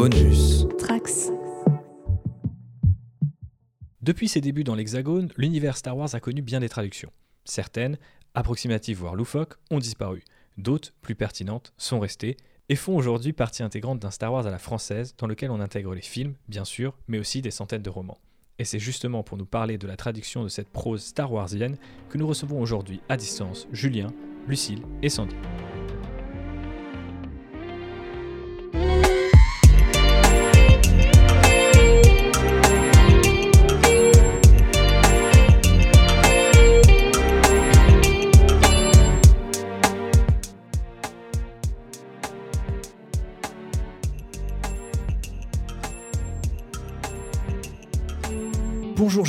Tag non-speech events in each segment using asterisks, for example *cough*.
Bonus. Trax. Depuis ses débuts dans l'Hexagone, l'univers Star Wars a connu bien des traductions. Certaines, approximatives voire loufoques, ont disparu. D'autres, plus pertinentes, sont restées et font aujourd'hui partie intégrante d'un Star Wars à la française dans lequel on intègre les films, bien sûr, mais aussi des centaines de romans. Et c'est justement pour nous parler de la traduction de cette prose Star Warsienne que nous recevons aujourd'hui à distance Julien, Lucille et Sandy.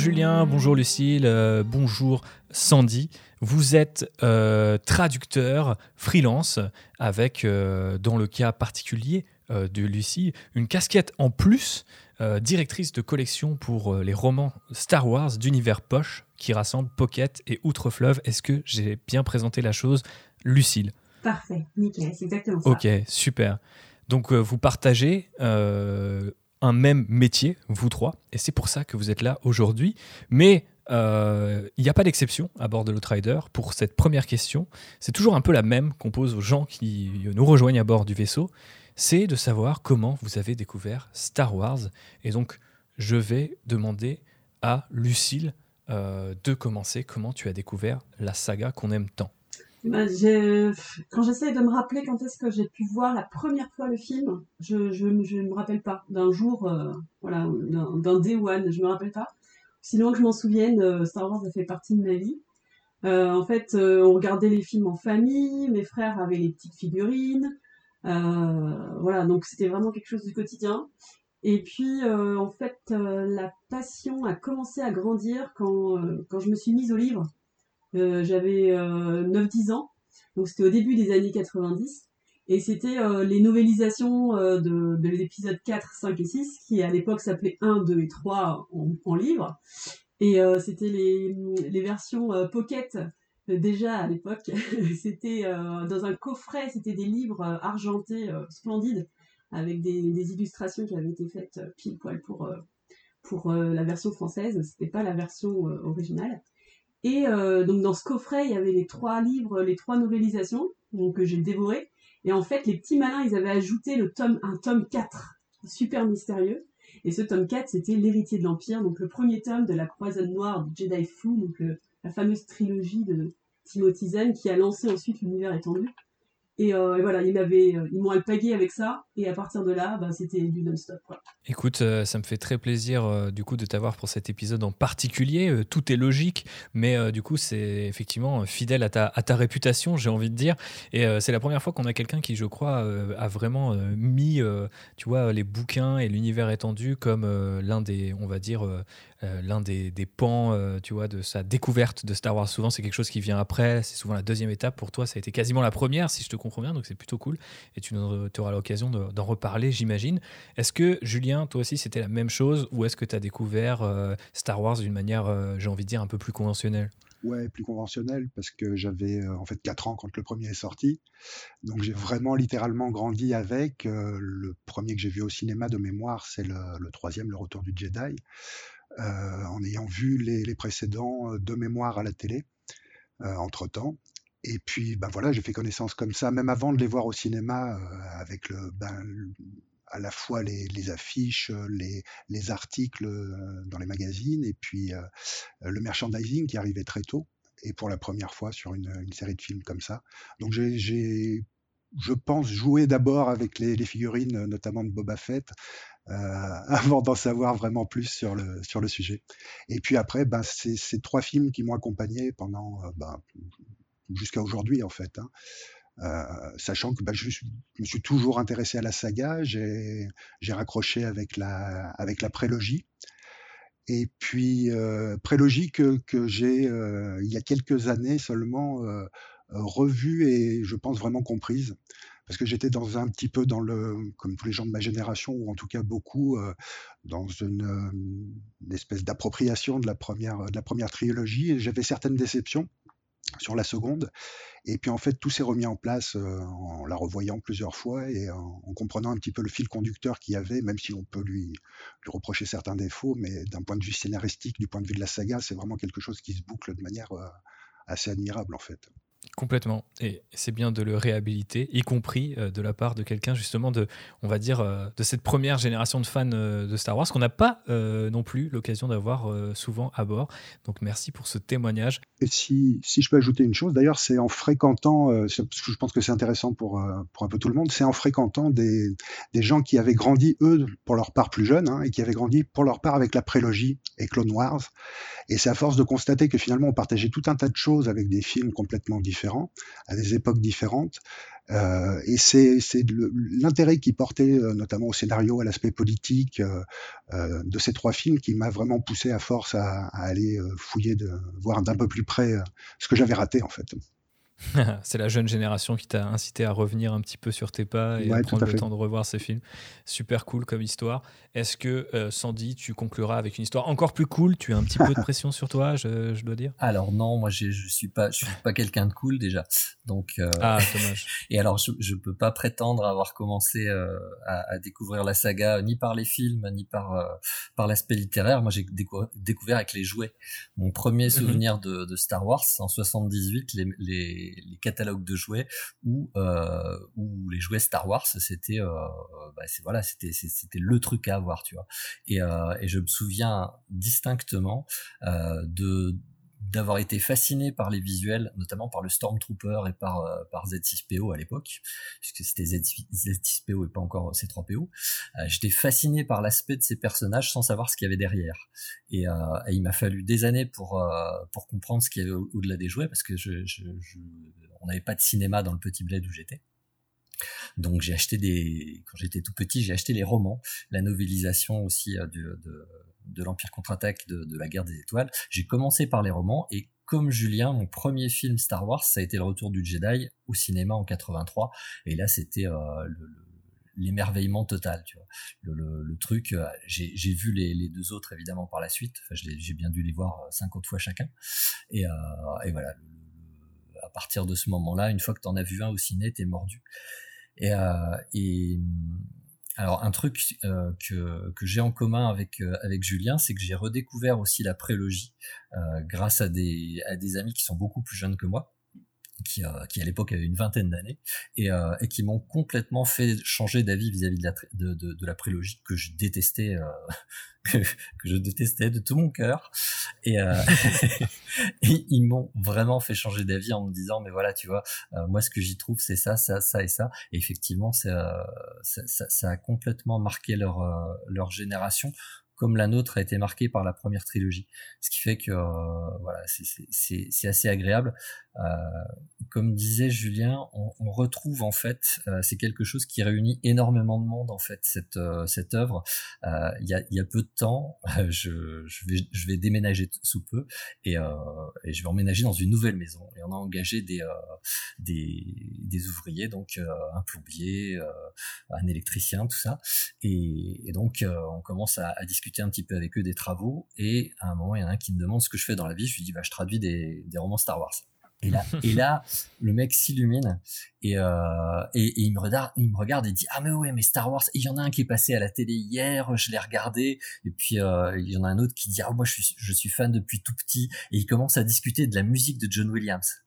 Julien, bonjour Lucille, euh, bonjour Sandy. Vous êtes euh, traducteur freelance avec, euh, dans le cas particulier de Lucie, une casquette en plus, directrice de collection pour les romans Star Wars d'univers poche qui rassemble Pocket et Outre-Fleuve. Est-ce que j'ai bien présenté la chose, Lucille? Parfait, nickel, c'est exactement ça. Ok, super. Donc vous partagez un même métier, vous trois, et c'est pour ça que vous êtes là aujourd'hui. Mais euh, il n'y a pas d'exception à bord de l'Outrider pour cette première question. C'est toujours un peu la même qu'on pose aux gens qui nous rejoignent à bord du vaisseau. C'est de savoir comment vous avez découvert Star Wars. Et donc, je vais demander à Lucille euh, de commencer. Comment tu as découvert la saga qu'on aime tant J'ai- Quand j'essaie de me rappeler quand est-ce que j'ai pu voir la première fois le film, je je me rappelle pas d'un jour, euh, voilà, d'un day one, je me rappelle pas. Sinon que je m'en souvienne, euh, Star Wars a fait partie de ma vie. Euh, en fait, euh, on regardait les films en famille, mes frères avaient les petites figurines, voilà, donc c'était vraiment quelque chose du quotidien. Et puis, en fait, la passion a commencé à grandir quand, quand je me suis mise au livre. Euh, j'avais euh, 9-10 ans, donc c'était au début des années 90, et c'était euh, les novélisations euh, de, de l'épisode 4, 5 et 6, qui à l'époque s'appelait 1, 2 et 3 en, livre, et euh, c'était les, versions euh, Pocket, euh, déjà à l'époque, *laughs* c'était euh, dans un coffret, c'était des livres euh, argentés euh, splendides, avec des, illustrations qui avaient été faites euh, pile poil pour, euh, pour euh, la version française, c'était pas la version euh, originale. Et euh, donc dans ce coffret, il y avait les trois livres, les trois novélisations, donc que j'ai dévoré. Et en fait, les petits malins, ils avaient ajouté le tome, un tome 4, super mystérieux. Et ce tome 4, c'était L'héritier de l'Empire, donc le premier tome de la croisade noire de Jedi Fu, donc le- la fameuse trilogie de Timothy Zahn qui a lancé ensuite l'univers étendu. Et, euh, et voilà, ils m'avaient, euh, ils m'ont alpagué avec ça. Et à partir de là, bah, c'était du non-stop. Écoute, euh, ça me fait très plaisir du coup de t'avoir pour cet épisode en particulier. Tout est logique, mais du coup c'est effectivement fidèle à ta, à ta réputation, j'ai envie de dire. Et c'est la première fois qu'on a quelqu'un qui, je crois, a vraiment mis, tu vois, les bouquins et l'univers étendu comme l'un des, on va dire, euh, l'un des, pans, euh, tu vois, de sa découverte de Star Wars. Souvent c'est quelque chose qui vient après, c'est souvent la deuxième étape. Pour toi, ça a été quasiment la première, si je te comprends bien, donc c'est plutôt cool. Et tu auras l'occasion de- d'en reparler, j'imagine. Est-ce que, Julien, toi aussi, c'était la même chose ou est-ce que tu as découvert euh, Star Wars d'une manière, j'ai envie de dire, un peu plus conventionnelle? Ouais, plus conventionnel parce que j'avais en fait 4 ans quand le premier est sorti. Donc j'ai vraiment littéralement grandi avec. le premier que j'ai vu au cinéma de mémoire, c'est le, troisième, Le Retour du Jedi, en ayant vu les, précédents euh, de mémoire à la télé euh, entre-temps. Et puis bah voilà, j'ai fait connaissance comme ça, même avant de les voir au cinéma, euh, avec le, ben, à la fois les, affiches, euh, les, les articles euh, dans les magazines, et puis euh, le merchandising qui arrivait très tôt et pour la première fois sur une, série de films comme ça. Donc j'ai, je pense, joué d'abord avec les, les figurines, euh, notamment de Boba Fett, euh, *laughs* avant d'en savoir vraiment plus sur le, sujet. Et puis après, ben, c'est ces trois films qui m'ont accompagné pendant euh, ben, jusqu'à aujourd'hui en fait. hein. Euh, sachant que ben, je, me suis toujours intéressé à la saga, j'ai, raccroché avec la, avec la prélogie. Et puis, prélogie que, que j'ai, il y a quelques années seulement, revue et je pense vraiment comprise. Parce que j'étais dans un petit peu dans le, comme tous les gens de ma génération, ou en tout cas beaucoup, euh, dans une, euh, une espèce d'appropriation de la première, de la première trilogie. J'avais certaines déceptions. sur la seconde. Et puis en fait, tout s'est remis en place en la revoyant plusieurs fois et en, comprenant un petit peu le fil conducteur qu'il y avait, même si on peut lui, lui reprocher certains défauts, mais d'un point de vue scénaristique, du point de vue de la saga, c'est vraiment quelque chose qui se boucle de manière assez admirable en fait. Complètement. Et c'est bien de le réhabiliter, y compris euh, de la part de quelqu'un justement de, on va dire, euh, de cette première génération de fans euh, de Star Wars qu'on n'a pas non plus l'occasion d'avoir souvent à bord. Donc merci pour ce témoignage. Et si, si je peux ajouter une chose, d'ailleurs, c'est en fréquentant, parce que je pense que c'est intéressant pour, pour un peu tout le monde, c'est en fréquentant des, des gens qui avaient grandi, eux, pour leur part plus jeunes, hein, et qui avaient grandi pour leur part avec la prélogie et Clone Wars. Et c'est à force de constater que finalement on partageait tout un tas de choses avec des films complètement différents, à des époques différentes. Euh, et c'est l'intérêt qui portait euh, notamment au scénario, à l'aspect politique euh, de ces trois films qui m'a vraiment poussé à force à, aller fouiller, voir d'un peu plus près ce que j'avais raté en fait. *laughs* c'est la jeune génération qui t'a incité à revenir un petit peu sur tes pas et à prendre le temps de revoir ces films. Super cool comme histoire. Est-ce que euh, Sandy, tu concluras avec une histoire encore plus cool? Tu as un petit peu de *laughs* pression sur toi, je, dois dire? Alors non, moi je suis pas, je suis pas quelqu'un de cool déjà. Donc euh, ah dommage. *laughs* et alors je, je peux pas prétendre avoir commencé euh, à, découvrir la saga ni par les films ni par par l'aspect littéraire. Moi j'ai découvert avec les jouets. Mon premier mhm. souvenir de, de, Star Wars en 78, les, les les, catalogues de jouets où euh, les jouets Star Wars c'était euh, bah, voilà c'était le truc à avoir tu vois. Et, euh, et je me souviens distinctement euh, de d'avoir été fasciné par les visuels, notamment par le Stormtrooper et par, euh, par Z6PO à l'époque, puisque c'était Z6PO et pas encore C3PO. Euh, J'étais fasciné par l'aspect de ces personnages sans savoir ce qu'il y avait derrière. Et, euh, il m'a fallu des années pour, euh, pour comprendre ce qu'il y avait au-delà des jouets, parce que je, je, je on n'avait pas de cinéma dans le petit bled où j'étais. Donc j'ai acheté des, quand j'étais tout petit, j'ai acheté les romans, la novélisation aussi euh, de, de de l'Empire contre-attaque de, la guerre des étoiles. J'ai commencé par les romans et comme Julien, mon premier film Star Wars, ça a été le retour du Jedi au cinéma en 83. Et là, c'était euh, l'émerveillement total. Tu vois. Le, truc, euh, j'ai vu les, deux autres évidemment par la suite. J'ai bien dû les voir 50 fois chacun. Et, euh, voilà, à partir de ce moment-là, une fois que tu en as vu un au ciné, t'es mordu. Euh, et alors un truc euh, que, que j'ai en commun avec euh, avec Julien, c'est que j'ai redécouvert aussi la prélogie euh, grâce à des à des amis qui sont beaucoup plus jeunes que moi. Qui, qui à l'époque avaient une vingtaine d'années et, et qui m'ont complètement fait changer d'avis vis-à-vis de la, de, de, de la prélogie que je détestais *laughs* que, je détestais de tout mon cœur. Et, euh, *laughs* ils m'ont vraiment fait changer d'avis en me disant, mais voilà, tu vois, euh, moi ce que j'y trouve, c'est ça, ça, ça et ça. Et effectivement, ça, ça, ça, a complètement marqué leur, euh, leur génération comme la nôtre a été marquée par la première trilogie. Ce qui fait que euh, voilà, c'est assez agréable. Euh, comme disait Julien, on, retrouve en fait, euh, c'est quelque chose qui réunit énormément de monde en fait cette cette œuvre. Il y a, y, a, peu de temps, je, je, vais je vais déménager sous peu et, et je vais emménager dans une nouvelle maison et on a engagé des des, des ouvriers donc un plombier, un électricien, tout ça et, et donc on commence à discuter un petit peu avec eux des travaux, et à un moment, il y en a un qui me demande ce que je fais dans la vie. Je lui dis, bah, je traduis des, des romans Star Wars. Et là, *laughs* et là, le mec s'illumine et, euh, et, et, il me regarde, il me regarde et dit ah mais ouais mais Star Wars. il y en a un qui est passé à la télé hier, je l'ai regardé. Et puis euh, il y en a un autre qui dit ah moi je suis je suis fan depuis tout petit. Et il commence à discuter de la musique de John Williams.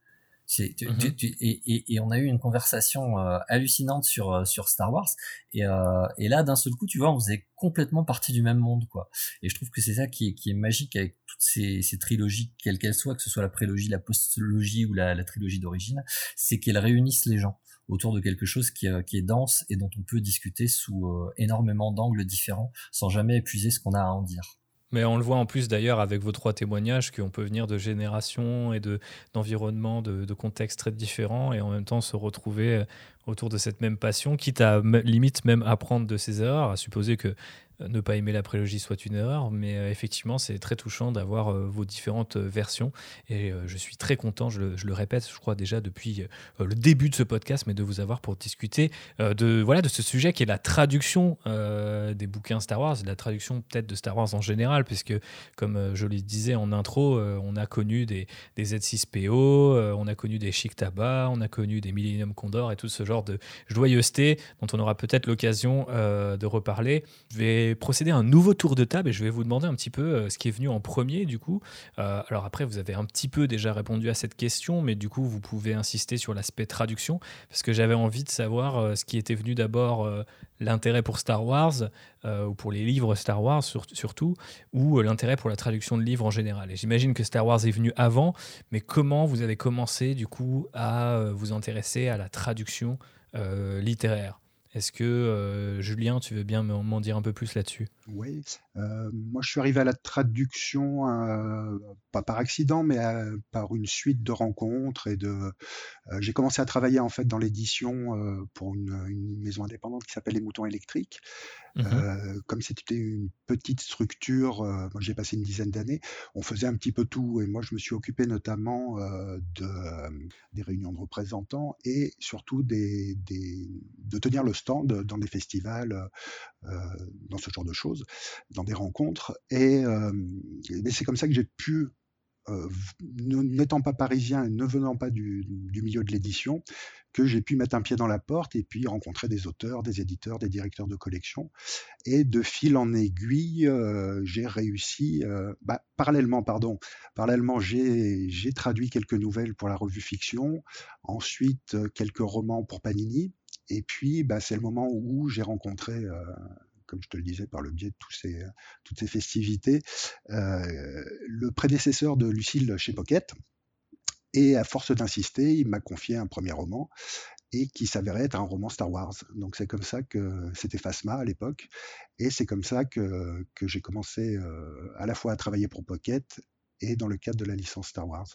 Mhm. et, on a eu une conversation euh, hallucinante sur euh, sur Star Wars. Et, euh, et là d'un seul coup tu vois on faisait complètement partie du même monde quoi. Et je trouve que c'est ça qui est, qui est magique avec toutes ces, ces trilogies quelles qu'elles soient que ce soit la prélogie la postlogie ou la, la trilogie d'origine c'est qu'elles réunissent les gens autour de quelque chose qui, qui est dense et dont on peut discuter sous énormément d'angles différents sans jamais épuiser ce qu'on a à en dire mais on le voit en plus d'ailleurs avec vos trois témoignages qu'on peut venir de générations et de, d'environnements, de, de, contextes très différents et en même temps se retrouver autour de cette même passion, quitte à limite même apprendre de ses erreurs, à supposer que euh, ne pas aimer la prélogie soit une erreur, mais euh, effectivement, c'est très touchant d'avoir euh, vos différentes versions. Et je suis très content, je le, répète, je crois déjà depuis le début de ce podcast, mais de vous avoir pour discuter de, voilà, de ce sujet qui est la traduction des bouquins Star Wars, la traduction peut-être de Star Wars en général, puisque comme je le disais en intro, on a connu des, des Z6PO, on a connu des Chic Tabac, on a connu des Millennium Condor et tout ce genre de joyeuseté dont on aura peut-être l'occasion de reparler. Je vais procéder à un nouveau tour de table et je vais vous demander un petit peu euh, ce qui est venu en premier du coup. Euh, alors après, vous avez un petit peu déjà répondu à cette question, mais du coup, vous pouvez insister sur l'aspect traduction parce que j'avais envie de savoir euh, ce qui était venu d'abord, l'intérêt pour Star Wars ou pour les livres Star Wars surtout, ou l'intérêt pour la traduction de livres en général. Et j'imagine que Star Wars est venu avant, mais comment vous avez commencé du coup à vous intéresser à la traduction littéraire? Est-ce que euh, Julien, tu veux bien m'en dire un peu plus là-dessus? Oui, euh, moi je suis arrivé à la traduction, euh, pas par accident, mais par une suite de rencontres et de. J'ai commencé à travailler en fait dans l'édition pour une, une, maison indépendante qui s'appelle Les Moutons électriques, Mmh euh, comme c'était une petite structure, euh, moi j'ai passé une dizaine d'années, on faisait un petit peu tout et moi je me suis occupé notamment euh, de, des réunions de représentants et surtout des, des, de tenir le stand dans des festivals, dans ce genre de choses, dans des rencontres. Et, et c'est comme ça que j'ai pu euh, n'étant pas parisien et ne venant pas du, milieu de l'édition, que j'ai pu mettre un pied dans la porte et puis rencontrer des auteurs, des éditeurs, des directeurs de collection. Et de fil en aiguille, euh, j'ai réussi, euh, bah, parallèlement, pardon, parallèlement, j'ai traduit quelques nouvelles pour la revue Fiction, ensuite quelques romans pour Panini. Et puis, bah, c'est le moment où j'ai rencontré comme je te le disais, par le biais de toutes ces festivités, euh, le prédécesseur de Lucille chez Pocket. Et à force d'insister, il m'a confié un premier roman et qui s'avérait être un roman Star Wars. Donc c'est comme ça que c'était Phasma à l'époque, et c'est comme ça que, que j'ai commencé euh, à la fois à travailler pour Pocket et dans le cadre de la licence Star Wars.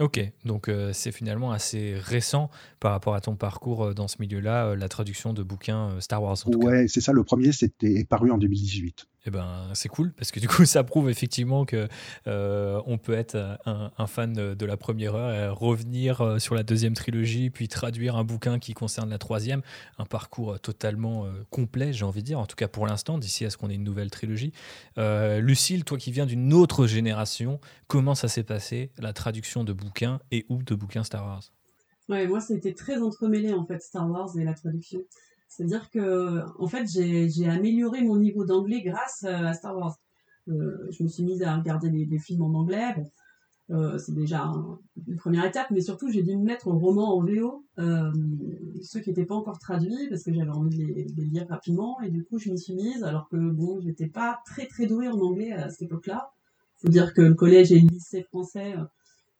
Ok, donc euh, c'est finalement assez récent par rapport à ton parcours euh, dans ce milieu-là, euh, la traduction de bouquins Star Wars. En ouais, c'est ça. Le premier, c'était paru en 2018. Eh ben, c'est cool parce que du coup, *laughs* ça prouve effectivement que euh, on peut être un, fan de, la première heure et revenir euh, sur la deuxième trilogie, puis traduire un bouquin qui concerne la troisième. Un parcours totalement euh, complet, j'ai envie de dire, en tout cas pour l'instant, d'ici à ce qu'on ait une nouvelle trilogie. Lucille, toi qui viens d'une autre génération, comment ça s'est passé la traduction de bouquins et ou de bouquins Star Wars? Ouais, moi, ça a été très entremêlé en fait, Star Wars et la traduction. C'est-à-dire que, en fait, j'ai amélioré mon niveau d'anglais grâce euh, à Star Wars. Euh, je me suis mise à regarder des, films en anglais. Euh, c'est déjà une première étape, mais surtout, j'ai dû me mettre au roman en VO, ceux qui n'étaient pas encore traduits, parce que j'avais envie de les, lire rapidement. Et du coup, je m'y suis mise, alors que, bon, j'étais pas très très douée en anglais à cette époque-là. Faut dire que le collège et le lycée français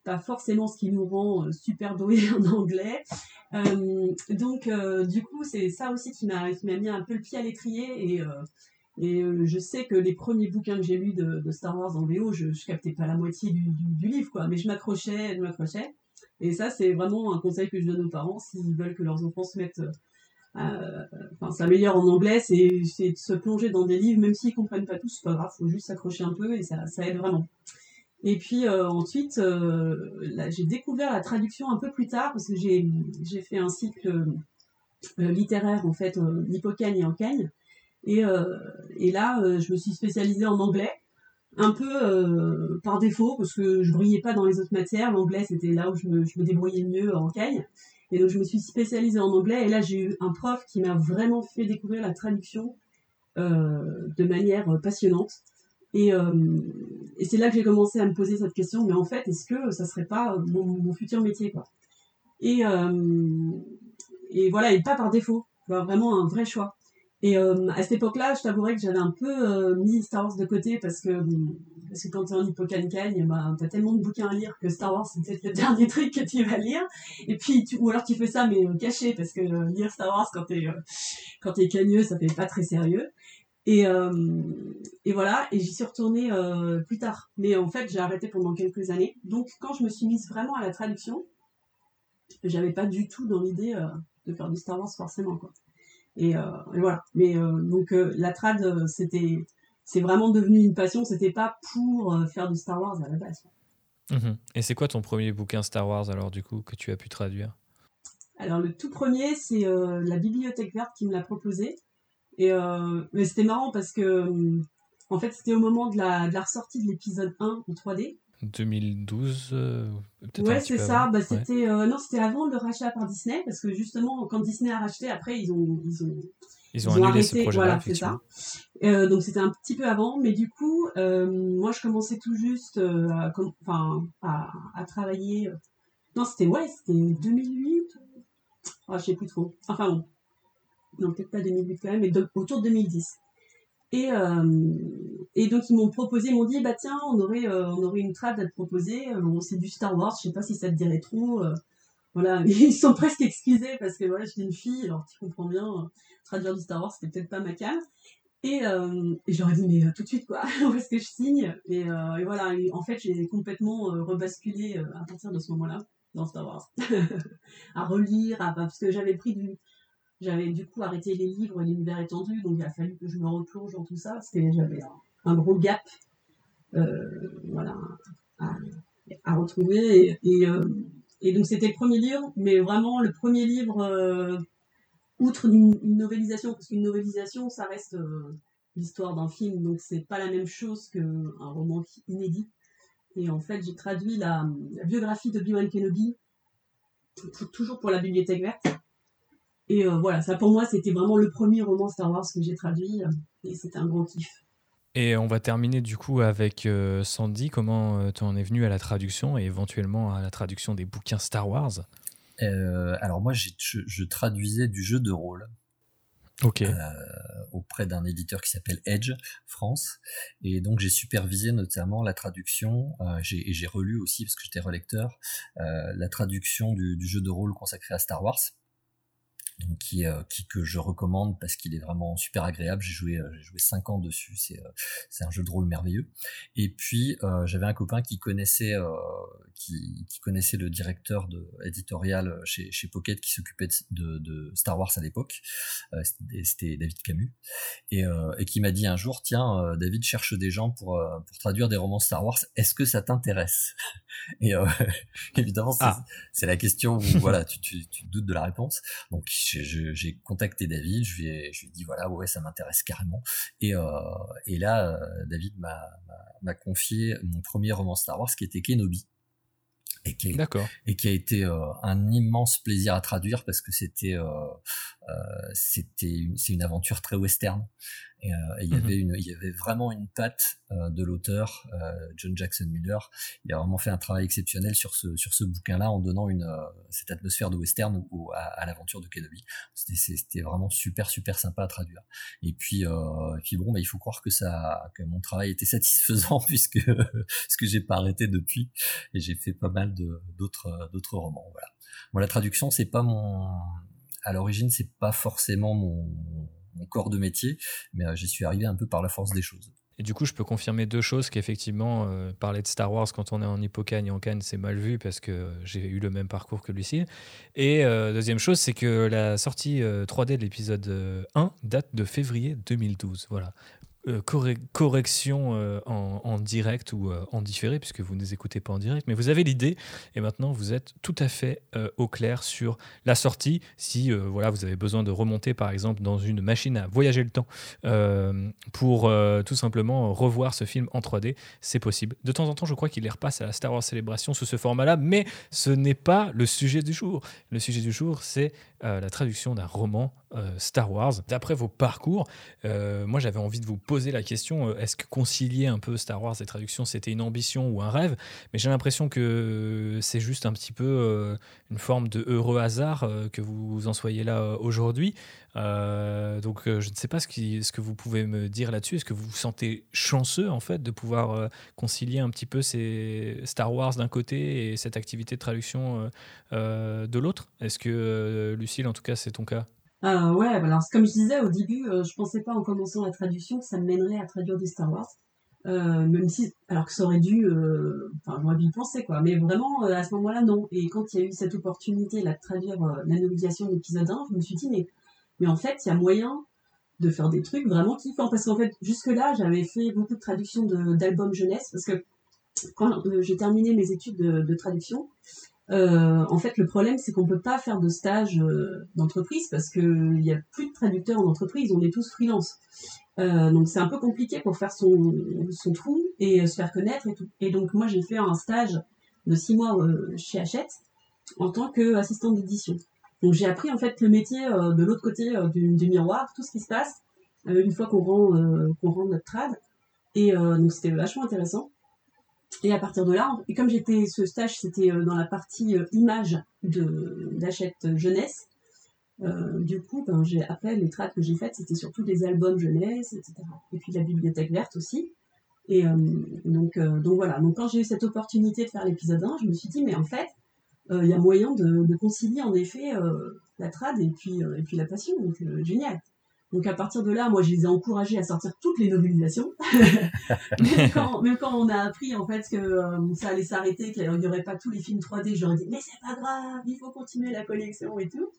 pas forcément ce qui nous rend euh, super doués *laughs* en anglais. Euh, donc, euh, du coup, c'est ça aussi qui m'a mis un peu le pied à l'étrier. Et, et je sais que les premiers bouquins que j'ai lus de, Star Wars en VO, je, je captais pas la moitié du, livre, quoi. Mais je m'accrochais, je m'accrochais. Et ça, c'est vraiment un conseil que je donne aux parents s'ils veulent que leurs enfants se mettent. enfin, s'améliorent en anglais, c'est de se plonger dans des livres, même s'ils comprennent pas tout, c'est pas grave, faut juste s'accrocher un peu et ça, ça aide vraiment. Et puis euh, ensuite, euh, j'ai découvert la traduction un peu plus tard parce que j'ai fait un cycle euh, littéraire en fait, Hippocagne et Encagne. Et, et là, je me suis spécialisée en anglais, un peu par défaut parce que je brillais pas dans les autres matières. L'anglais, c'était là où je me, je me débrouillais mieux en Cagne. Et donc, je me suis spécialisée en anglais. Et là, j'ai eu un prof qui m'a vraiment fait découvrir la traduction de manière passionnante. Et, euh, et c'est là que j'ai commencé à me poser cette question, mais en fait, est-ce que ça serait pas mon, futur métier quoi? Et, euh, et voilà, et pas par défaut, vraiment un vrai choix. Et euh, à cette époque-là, je t'avouerais que j'avais un peu mis Star Wars de côté parce que, parce que quand tu es en hippocagne, bah, tu as tellement de bouquins à lire que Star Wars, c'est peut-être le *laughs* dernier truc que tu vas lire. Et puis, ou alors tu fais ça, mais caché, parce que lire Star Wars quand tu es, quand es cagneux, ça fait pas très sérieux. Et, euh, et voilà, et j'y suis retournée euh, plus tard. Mais en fait, j'ai arrêté pendant quelques années. Donc, quand je me suis mise vraiment à la traduction, j'avais pas du tout dans l'idée euh, de faire du Star Wars forcément quoi. Et, voilà. Mais donc la trad, c'était, c'est vraiment devenu une passion. C'était pas pour faire du Star Wars à la base. Mhm. Et c'est quoi ton premier bouquin Star Wars alors du coup que tu as pu traduire? Alors le tout premier, c'est la Bibliothèque verte qui me l'a proposé. Et mais c'était marrant parce que en fait, c'était au moment de la, de la ressortie de l'épisode 1 en 3D. 2012 euh, Ouais, c'est ça. Bah, c'était euh, non, c'était avant le rachat par Disney parce que justement, quand Disney a racheté, après ils ont ils ont ils ont, annulé ce projet voilà, c'est ça. Euh, donc c'était un petit peu avant, mais du coup, moi je commençais tout juste à, à, à travailler. Non, c'était ouais, c'était 2008. Ah, je sais plus trop. Enfin bon, non peut-être pas 2008 quand même, mais autour de 2010. Et, euh, et donc ils m'ont proposé, ils m'ont dit bah tiens on aurait euh, on aurait une trad à te proposer, euh, c'est du Star Wars, je sais pas si ça te dirait trop. voilà, *laughs* ils sont presque excusés parce que voilà j'étais une fille, alors tu comprends bien, traduire du Star Wars c'était peut-être pas ma cam. Et, et j'aurais dit mais tout de suite quoi, *laughs* où est-ce que je signe? Et, et, voilà, en fait j'ai complètement rebasculé à partir de ce moment-là dans Star Wars, *laughs* à relire, à, parce que j'avais pris du j'avais du coup arrêté les livres et l'univers étendu, donc il a fallu que je me replonge dans tout ça. J'avais un, gros gap euh, voilà, à, retrouver. Euh, et, donc c'était le premier livre, mais vraiment le premier livre, euh, outre une, novélisation, parce qu'une novélisation, ça reste l'histoire d'un film, donc c'est pas la même chose qu'un roman inédit. Et en fait, j'ai traduit la, la biographie de Obi-Wan Kenobi, toujours pour la Bibliothèque verte. Et euh, voilà, ça pour moi, c'était vraiment le premier roman Star Wars que j'ai traduit. Euh, et c'était un grand kiff. Et on va terminer du coup avec euh, Sandy. Comment tu en es venu à la traduction et éventuellement à la traduction des bouquins Star Wars? Alors moi, je, je, traduisais du jeu de rôle. Ok. auprès d'un éditeur qui s'appelle Edge France. Et donc j'ai supervisé notamment la traduction, et j'ai relu aussi, parce que j'étais relecteur, la traduction du, du, jeu de rôle consacré à Star Wars qui, euh, qui que je recommande parce qu'il est vraiment super agréable. J'ai joué, euh, j'ai joué cinq ans dessus. C'est, euh, c'est un jeu de rôle merveilleux. Et puis j'avais un copain qui connaissait, qui, qui, connaissait le directeur de éditorial chez, chez Pocket qui s'occupait de, de, Star Wars à l'époque. c'était David Camus et, et qui m'a dit un jour, tiens, David cherche des gens pour pour traduire des romans Star Wars. Est-ce que ça t'intéresse? Et *laughs* évidemment, c'est, ah. c'est la question où voilà, tu, tu, tu doutes de la réponse. Donc j'ai contacté David, je lui ai, je lui ai dit voilà, ouais, ça m'intéresse carrément. Et, euh, et là, euh, David m'a confié mon premier roman Star Wars qui était Kenobi. Et qui, et qui a été euh, un immense plaisir à traduire parce que c'était euh, euh c'était c'est une aventure très western et, euh, il y mhm. avait une, il y avait vraiment une patte euh, de l'auteur John Jackson Miller. Il a vraiment fait un travail exceptionnel sur ce sur ce bouquin-là en donnant une cette atmosphère de western au, à, l'aventure de Kenobi. C'était vraiment super super sympa à traduire. Et puis et puis bon, bah, il faut croire que ça que mon travail était *laughs* satisfaisant *laughs* puisque parce que j'ai pas arrêté depuis et j'ai fait pas mal de d'autres d'autres romans. Voilà. Bon, la traduction, c'est pas mon à l'origine, c'est pas forcément mon corps de métier, mais euh, j'y suis arrivé un peu par la force des choses. Et du coup, je peux confirmer deux choses qu'effectivement, euh, parler de Star Wars quand on est en Hippocagne et en Cannes, c'est mal vu parce que j'ai eu le même parcours que Lucille. Et euh, deuxième chose, c'est que la sortie 3D de l'épisode 1 date de février 2012. Voilà. Euh, correction euh, en, direct ou euh, en différé, puisque vous ne les écoutez pas en direct, mais vous avez l'idée et maintenant vous êtes tout à fait au clair sur la sortie. Si voilà, vous avez besoin de remonter par exemple dans une machine à voyager le temps pour tout simplement revoir ce film en 3D, c'est possible. De temps en temps, je crois qu'il les repasse à la Star Wars Célébration sous ce format-là, mais ce n'est pas le sujet du jour. Le sujet du jour, c'est la traduction d'un roman Star Wars. D'après vos parcours, moi j'avais envie de vous poser la question euh, est-ce que concilier un peu Star Wars et traduction, c'était une ambition ou un rêve? Mais j'ai l'impression que c'est juste un petit peu euh, une forme de heureux hasard euh, que vous en soyez là aujourd'hui. Donc je ne sais pas ce, que vous pouvez me dire là-dessus. Est-ce que vous vous sentez chanceux en fait de pouvoir concilier un petit peu ces Star Wars d'un côté et cette activité de traduction de l'autre? Est-ce que Lucille, en tout cas, c'est ton cas? Euh, ouais, bah alors comme je disais au début, euh, je pensais pas en commençant la traduction que ça me mènerait à traduire du Star Wars. Euh, même si, alors que ça aurait dû, euh, enfin, j'aurais dû y penser, quoi. Mais vraiment, euh, à ce moment-là, non. Et quand il y a eu cette opportunité là, de traduire euh, la novelisation de l'épisode 1, je me suis dit, mais, mais en fait, il y a moyen de faire des trucs vraiment kiffants. Parce qu'en fait, jusque-là, j'avais fait beaucoup de traductions d'albums jeunesse. Parce que quand euh, j'ai terminé mes études de, traduction, euh, en fait, le problème, c'est qu'on peut pas faire de stage euh, d'entreprise parce qu'il y a plus de traducteurs en entreprise, on est tous freelance. Donc c'est un peu compliqué pour faire son, trou et se faire connaître et. Et donc moi j'ai fait un stage de six mois chez Hachette en tant qu'assistante d'édition. Donc j'ai appris en fait le métier euh, de l'autre côté euh, du, miroir, tout ce qui se passe euh, une fois qu'on rend, qu'on rend notre trad. Et donc c'était vachement intéressant. Et à partir de là, et comme j'étais ce stage, c'était dans la partie image de d'Hachette jeunesse. Du coup, ben, après les trades que j'ai faites, c'était surtout des albums jeunesse, etc. Et puis la bibliothèque verte aussi. Et donc, donc voilà. Donc quand j'ai eu cette opportunité de faire l'épisode 1, je me suis dit mais en fait, il y a moyen de, concilier en effet euh, la trad et puis euh, et puis la passion. Donc euh, génial. Donc à partir de là, moi je les ai encouragés à sortir toutes les novelisations. *laughs* même, quand, on a appris en fait que euh, ça allait s'arrêter, qu'il n'y aurait pas tous les films 3D, j'aurais dit mais c'est pas grave, il faut continuer la collection et tout.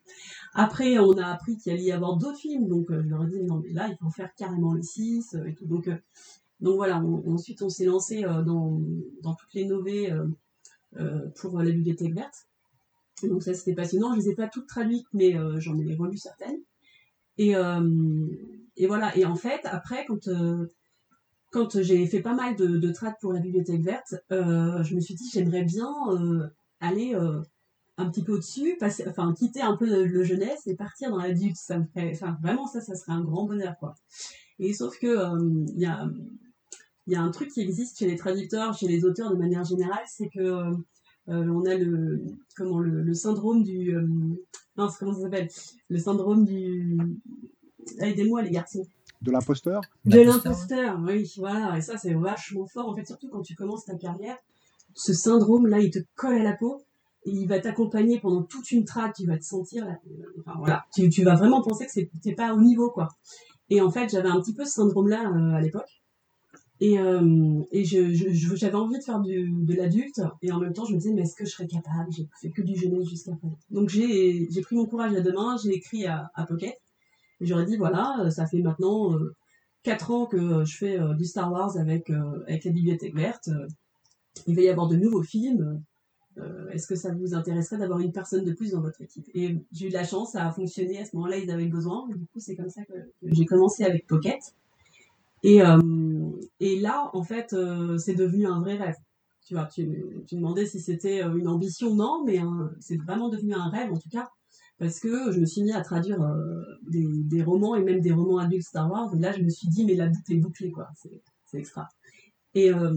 Après on a appris qu'il allait y avoir d'autres films, donc euh, je leur ai dit non mais là il faut faire carrément les 6 et tout. Donc, euh, donc voilà, ensuite on s'est lancé euh, dans, dans toutes les novées euh, euh, pour la bibliothèque verte. Donc ça c'était passionnant, je les ai pas toutes traduites mais euh, j'en ai relu certaines. Et, euh, et voilà. Et en fait, après, quand, euh, quand j'ai fait pas mal de, de trades pour la bibliothèque verte, euh, je me suis dit, j'aimerais bien euh, aller euh, un petit peu au-dessus, enfin, quitter un peu le, jeunesse et partir dans l'adulte. Ça me ferait, enfin, vraiment, ça, ça serait un grand bonheur, quoi. Et sauf que, euh, il y a, il y a un truc qui existe chez les traducteurs, chez les auteurs de manière générale, c'est que euh, on a le comment le, le syndrome du euh, comment ça s'appelle? Le syndrome du aidez-moi les garçons. De l'imposteur? De L'imposteur. oui voilà et ça c'est vachement fort en fait surtout quand tu commences ta carrière ce syndrome là il te colle à la peau et il va t'accompagner pendant toute une trad tu vas te sentir là, enfin voilà tu, tu vas vraiment penser que c'est t'es pas au niveau quoi. Et en fait j'avais un petit peu ce syndrome là à l'époque et, euh, et je, je- je- j'avais envie de faire du, de l'adulte, et en même temps, je me disais, mais est-ce que je serais capable? J'ai fait que du jeunesse jusqu'à présent. Donc, j'ai, pris mon courage à deux mains, j'ai écrit à, à Pocket, et j'aurais dit, voilà, euh, ça fait maintenant euh, quatre ans que euh, je fais du Star Wars avec, avec la Bibliothèque Verte. il va y avoir de nouveaux films. est-ce que ça vous intéresserait d'avoir une personne de plus dans votre équipe? Et j'ai eu de la chance, ça a fonctionné à ce moment-là, ils avaient besoin. du coup, c'est comme ça que j'ai commencé avec Pocket. Et, euh, et là, en fait, euh, c'est devenu un vrai rêve. Tu vois, tu, tu demandais si c'était euh, une ambition, non, mais c'est vraiment devenu un rêve en tout cas, parce que je me suis mis à traduire des, des romans et même des romans adultes Star Wars. Et là, je me suis dit, mais la boucle est bouclée, quoi. C'est, c'est extra. Et, euh,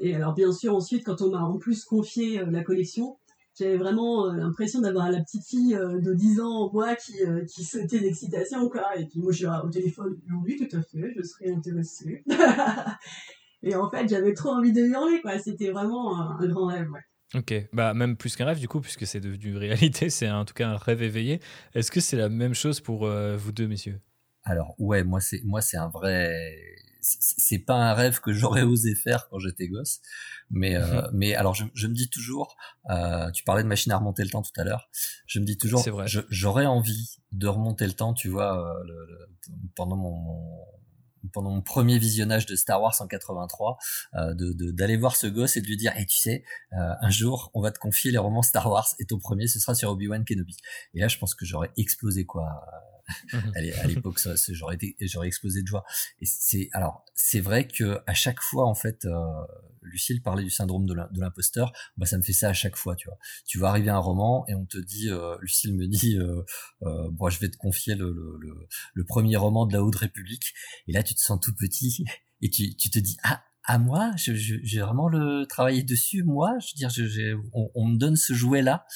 et alors, bien sûr, ensuite, quand on m'a en plus confié la collection, j'avais vraiment euh, l'impression d'avoir la petite fille euh, de 10 ans, moi, qui, euh, qui sautait d'excitation, quoi. Et puis moi, je suis au téléphone, oui, tout à fait, je serais intéressée. *laughs* et en fait, j'avais trop envie de hurler, quoi. C'était vraiment un, un grand rêve, ouais. Ok, bah même plus qu'un rêve du coup, puisque c'est devenu réalité, c'est en tout cas un rêve éveillé. Est-ce que c'est la même chose pour euh, vous deux, messieurs? Alors ouais, moi c'est moi c'est un vrai c'est pas un rêve que j'aurais *laughs* osé faire quand j'étais gosse, mais euh, mais alors je, je me dis toujours, euh, tu parlais de machine à remonter le temps tout à l'heure, je me dis toujours, C'est vrai. je- j'aurais envie de remonter le temps, tu vois, euh, le- le- pendant mon, mon- pendant mon premier visionnage de Star Wars en 83, euh, de de- d'aller voir ce gosse et de lui dire, et tu sais, euh, un jour on va te confier les romans Star Wars et ton premier ce sera sur Obi Wan Kenobi. Et là je pense que j'aurais explosé quoi *laughs* à l'é- à l'époque, j'aurais été, j'aurais explosé de joie. Et c'est, alors, c'est vrai que à chaque fois, en fait, euh, Lucille parlait du syndrome de l'im- de l'imposteur. Bah, ça me fait ça à chaque fois, tu vois. Tu vas arriver à un roman et on te dit, euh, Lucille me dit, euh, euh, bon, je vais te confier le, le, le, premier roman de la Haute République. Et là, tu te sens tout petit et tu, tu te dis, ah, à moi, je, je- j'ai vraiment le travaillé dessus, moi. Je veux dire, je, j'ai- on, on me donne ce jouet-là.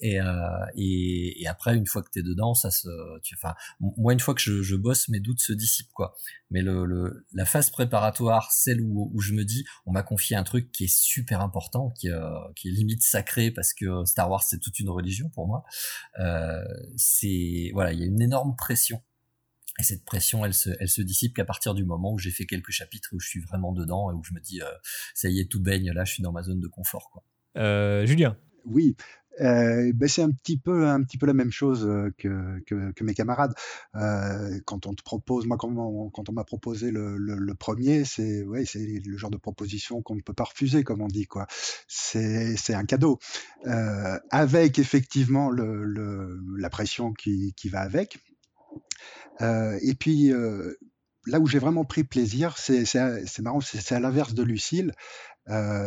Et, euh, et, et après, une fois que t'es dedans, ça se, tu, enfin, moi, une fois que je, je bosse, mes doutes se dissipent, quoi. Mais le, le, la phase préparatoire, celle où, où je me dis, on m'a confié un truc qui est super important, qui, euh, qui est limite sacré parce que Star Wars c'est toute une religion pour moi. Euh, c'est voilà, il y a une énorme pression Et cette pression, elle se, elle se dissipe qu'à partir du moment où j'ai fait quelques chapitres où je suis vraiment dedans et où je me dis, ça y est, tout baigne, là, je suis dans ma zone de confort. Quoi. Julien Oui, euh, ben c'est un petit peu un petit peu la même chose euh, que, que, mes camarades. Euh, quand on te propose, moi quand on, on m'a proposé le, le, premier, c'est ouais, c'est le genre de proposition qu'on ne peut pas refuser, comme on dit quoi. C'est un cadeau avec effectivement le, la pression qui, qui va avec. Et puis là où j'ai vraiment pris plaisir, c'est marrant, c'est à l'inverse de Lucille.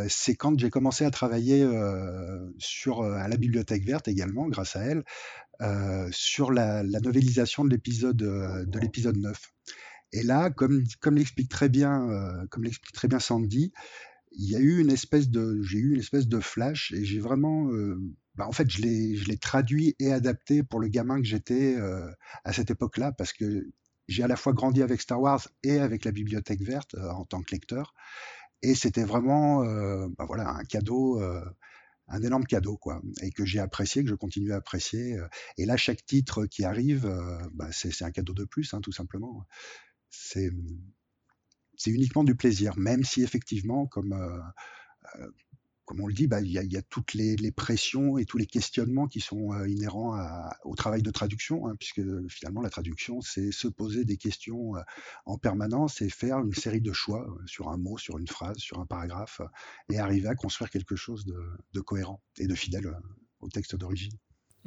C'est quand j'ai commencé à travailler sur à la bibliothèque verte également, grâce à elle, sur la, novélisation de l'épisode de l'épisode 9. Et là, comme l'explique très bien Sandy, il y a eu une espèce de j'ai eu une espèce de flash et j'ai vraiment bah, en fait je l'ai traduit et adapté pour le gamin que j'étais à cette époque-là parce que j'ai à la fois grandi avec Star Wars et avec la bibliothèque verte en tant que lecteur et c'était vraiment euh, bah voilà, un cadeau, euh, un énorme cadeau, quoi, et que j'ai apprécié, que je continue à apprécier. Euh. Et là, chaque titre qui arrive, bah, c'est un cadeau de plus, hein, tout simplement. C'est uniquement du plaisir, même si effectivement, comme comme on le dit, bah, il, y a, toutes les, pressions et tous les questionnements qui sont euh, inhérents au travail de traduction, hein, puisque finalement la traduction, c'est se poser des questions euh, en permanence et faire une série de choix euh, sur un mot, sur une phrase, sur un paragraphe, et arriver à construire quelque chose de cohérent et de fidèle au texte d'origine.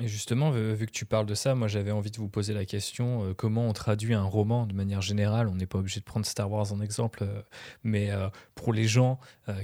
Et justement, vu que tu parles de ça, moi j'avais envie de vous poser la question euh, comment on traduit un roman de manière générale? On n'est pas obligé de prendre Star Wars en exemple, euh, mais euh, pour les gens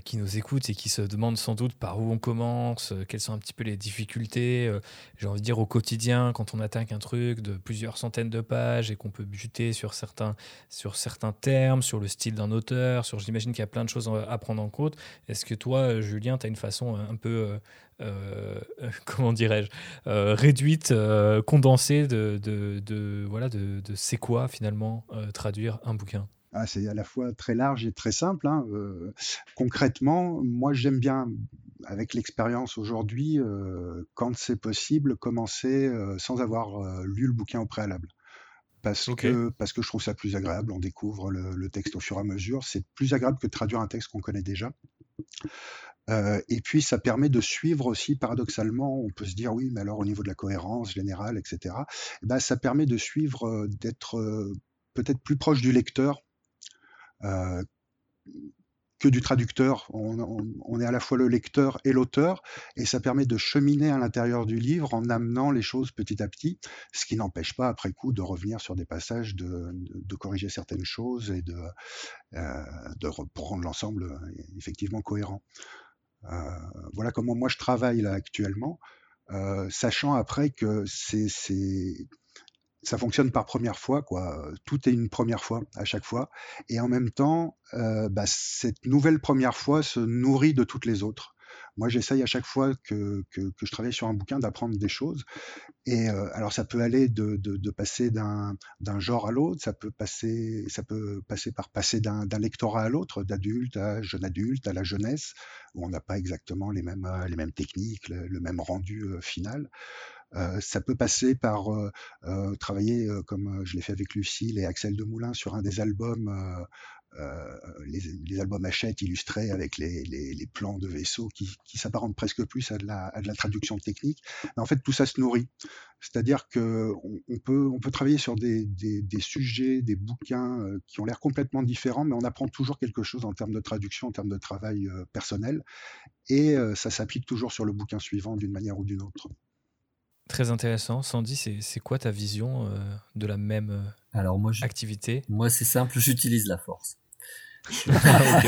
qui nous écoutent et qui se demandent sans doute par où on commence, quelles sont un petit peu les difficultés, j'ai envie de dire au quotidien quand on attaque un truc de plusieurs centaines de pages et qu'on peut buter sur certains, sur certains termes, sur le style d'un auteur, sur j'imagine qu'il y a plein de choses à prendre en compte. Est-ce que toi, Julien, tu as une façon un peu euh, *laughs* comment dirais-je, euh, réduite, euh, condensée de, de, de, voilà, de, de c'est quoi finalement traduire un bouquin ah, c'est à la fois très large et très simple. Hein. concrètement, moi j'aime bien, avec l'expérience aujourd'hui, quand c'est possible, commencer sans avoir lu le bouquin au préalable parce, que, parce que je trouve ça plus agréable. On découvre le, le, texte au fur et à mesure. C'est plus agréable que de traduire un texte qu'on connaît déjà. Euh, et puis, ça permet de suivre aussi, paradoxalement, on peut se dire, oui, mais alors au niveau de la cohérence générale, etc., eh ben, ça permet de suivre, euh, d'être euh, peut-être plus proche du lecteur que du traducteur. On, est à la fois le lecteur et l'auteur, et ça permet de cheminer à l'intérieur du livre en amenant les choses petit à petit, ce qui n'empêche pas après coup de revenir sur des passages, de, corriger certaines choses et de, de rendre l'ensemble effectivement cohérent. Euh, voilà comment moi je travaille là actuellement, euh, sachant après que c'est ça fonctionne par première fois, quoi. Tout est une première fois à chaque fois, et en même temps, euh, bah, cette nouvelle première fois se nourrit de toutes les autres. Moi, j'essaye à chaque fois que, je travaille sur un bouquin d'apprendre des choses. Et euh, alors, ça peut aller de, passer d'un genre à l'autre, ça peut passer, ça peut passer par passer d'un lectorat à l'autre, d'adulte à jeune adulte, à la jeunesse, où on n'a pas exactement les mêmes, les mêmes techniques, le, même rendu euh, final. Euh, ça peut passer par euh, euh, travailler, comme je l'ai fait avec Lucille et Axel Demoulin, sur un des albums les, les, albums Hachette illustrés avec les, les, les plans de vaisseaux qui, qui s'apparentent presque plus à de, la, à de, la, traduction technique. Mais en fait, tout ça se nourrit. C'est-à-dire que on, peut, on peut travailler sur des, des, des sujets, des bouquins qui ont l'air complètement différents, mais on apprend toujours quelque chose en termes de traduction, en termes de travail personnel, et ça s'applique toujours sur le bouquin suivant d'une manière ou d'une autre. Très intéressant. Sandy, c'est quoi ta vision euh, de la même euh, Alors moi, activité? Moi, c'est simple, j'utilise la force. Ah,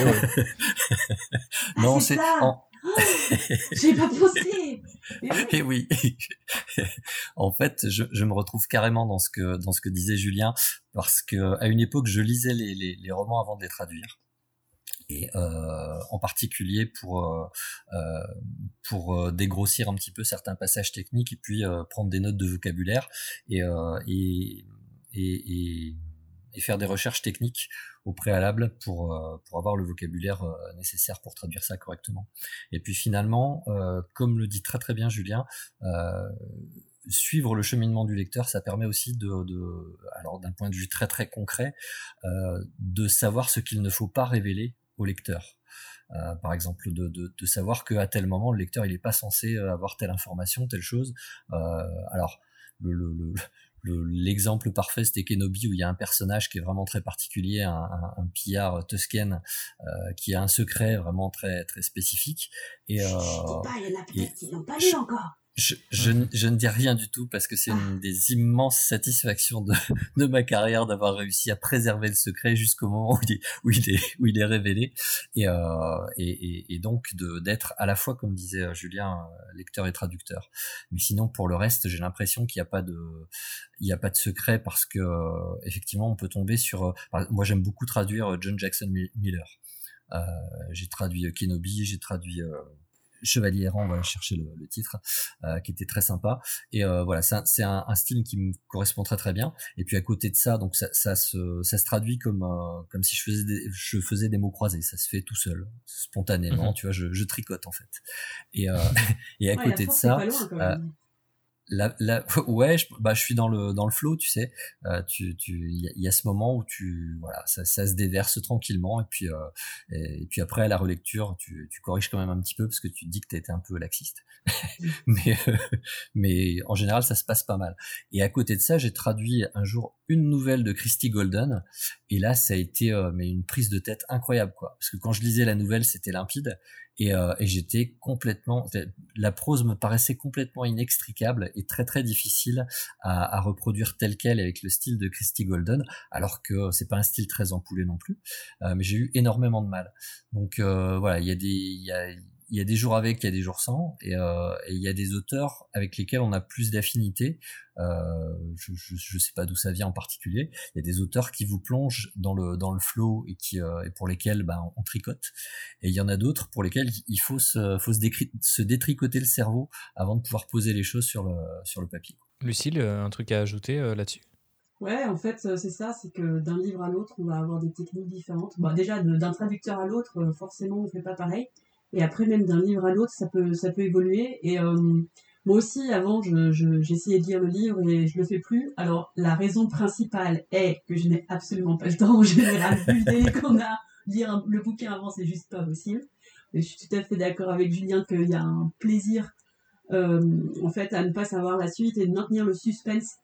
*laughs* non, c'est. En... J'ai pas posé. Et *laughs* oui. *laughs* en fait, je, je, me retrouve carrément dans ce que dans ce que disait Julien, parce que à une époque, je lisais les, les, les romans avant de les traduire et euh, en particulier pour euh, euh, pour dégrossir un petit peu certains passages techniques et puis prendre des notes de vocabulaire et, et, et, et faire des recherches techniques au préalable pour, pour avoir le vocabulaire nécessaire pour traduire ça correctement. Et puis finalement, comme le dit très très bien Julien, suivre le cheminement du lecteur, ça permet aussi de, alors d'un point de vue très très concret, de savoir ce qu'il ne faut pas révéler au lecteur. par exemple, de, de, savoir qu'à tel moment, le lecteur il n'est pas censé avoir telle information, telle chose. alors, le, le, l'exemple parfait c'était Kenobi où il y a un personnage qui est vraiment très particulier un, un, pillard tusken euh, qui a un secret vraiment très très spécifique. Et, euh, pas, il y en a peut-être qui n'ont pas lu encore je, je, je, ne dis rien du tout parce que c'est une des immenses satisfactions de, de ma carrière d'avoir réussi à préserver le secret jusqu'au moment où il est, où il est, où il est révélé et, euh, et, et, donc d'être à la fois, comme disait euh, Julien, euh, lecteur et traducteur. Mais sinon, pour le reste, j'ai l'impression qu'il n'y a pas de, il n'y a pas de secret parce que euh, effectivement, on peut tomber sur. moi, j'aime beaucoup traduire John Jackson Miller. Euh, j'ai traduit Kenobi, j'ai traduit Chevalier errant, on va chercher le, titre, euh, qui était très sympa. Et euh, voilà, c'est un, un, style qui me correspond très très bien. Et puis à côté de ça, donc ça, ça, se, ça se traduit comme euh, comme si je faisais des, je faisais des mots croisés. Ça se fait tout seul, spontanément. Mhm. Tu vois, je, je, tricote en fait. Et, *laughs* *laughs* et à côté de ça, la, la, *laughs* ouais, je, bah, je suis dans le dans le flow, tu sais. Euh, tu, tu, il y, a ce moment où tu, voilà, ça, ça se déverse tranquillement, et puis euh, et, puis après à la relecture, tu, tu corriges quand même un petit peu parce que tu te dis que t'as été un peu laxiste. *laughs* mais euh, mais en général, ça se passe pas mal. Et à côté de ça, j'ai traduit un jour une nouvelle de Christy Golden, et là, ça a été euh, mais une prise de tête incroyable, quoi. Parce que quand je lisais la nouvelle, c'était limpide, et, euh, et j'étais complètement, la prose me paraissait complètement inextricable et très très difficile à, à reproduire telle quelle avec le style de Christy Golden, alors que c'est pas un style très empoulé non plus. Euh, mais j'ai eu énormément de mal. Donc euh, voilà, il y a des, y a, il y a des jours avec, il y a des jours sans, et, euh, et il y a des auteurs avec lesquels on a plus d'affinité. Euh, je, je, sais pas d'où ça vient en particulier. Il y a des auteurs qui vous plongent dans le dans le flow et qui euh, et pour lesquels ben, on tricote. Et il y en a d'autres pour lesquels il faut se faut se, se détricoter le cerveau avant de pouvoir poser les choses sur le sur le papier. Lucille, un truc à ajouter euh, là-dessus? Ouais, en fait, c'est ça, c'est que d'un livre à l'autre, on va avoir des techniques différentes. Bon, déjà, d'un traducteur à l'autre, forcément, on fait pas pareil. Et après, même d'un livre à l'autre, ça peut, ça peut évoluer. Et euh, moi aussi, avant, j'essayais je, j'essayais de lire le livre et je le fais plus. Alors, la raison principale est que je n'ai absolument pas le temps en général. Vu qu'on a lire le bouquin avant, c'est juste pas possible. Mais je suis tout à fait d'accord avec Julien qu'il y a un plaisir, euh, en fait, à ne pas savoir la suite et de maintenir le suspense.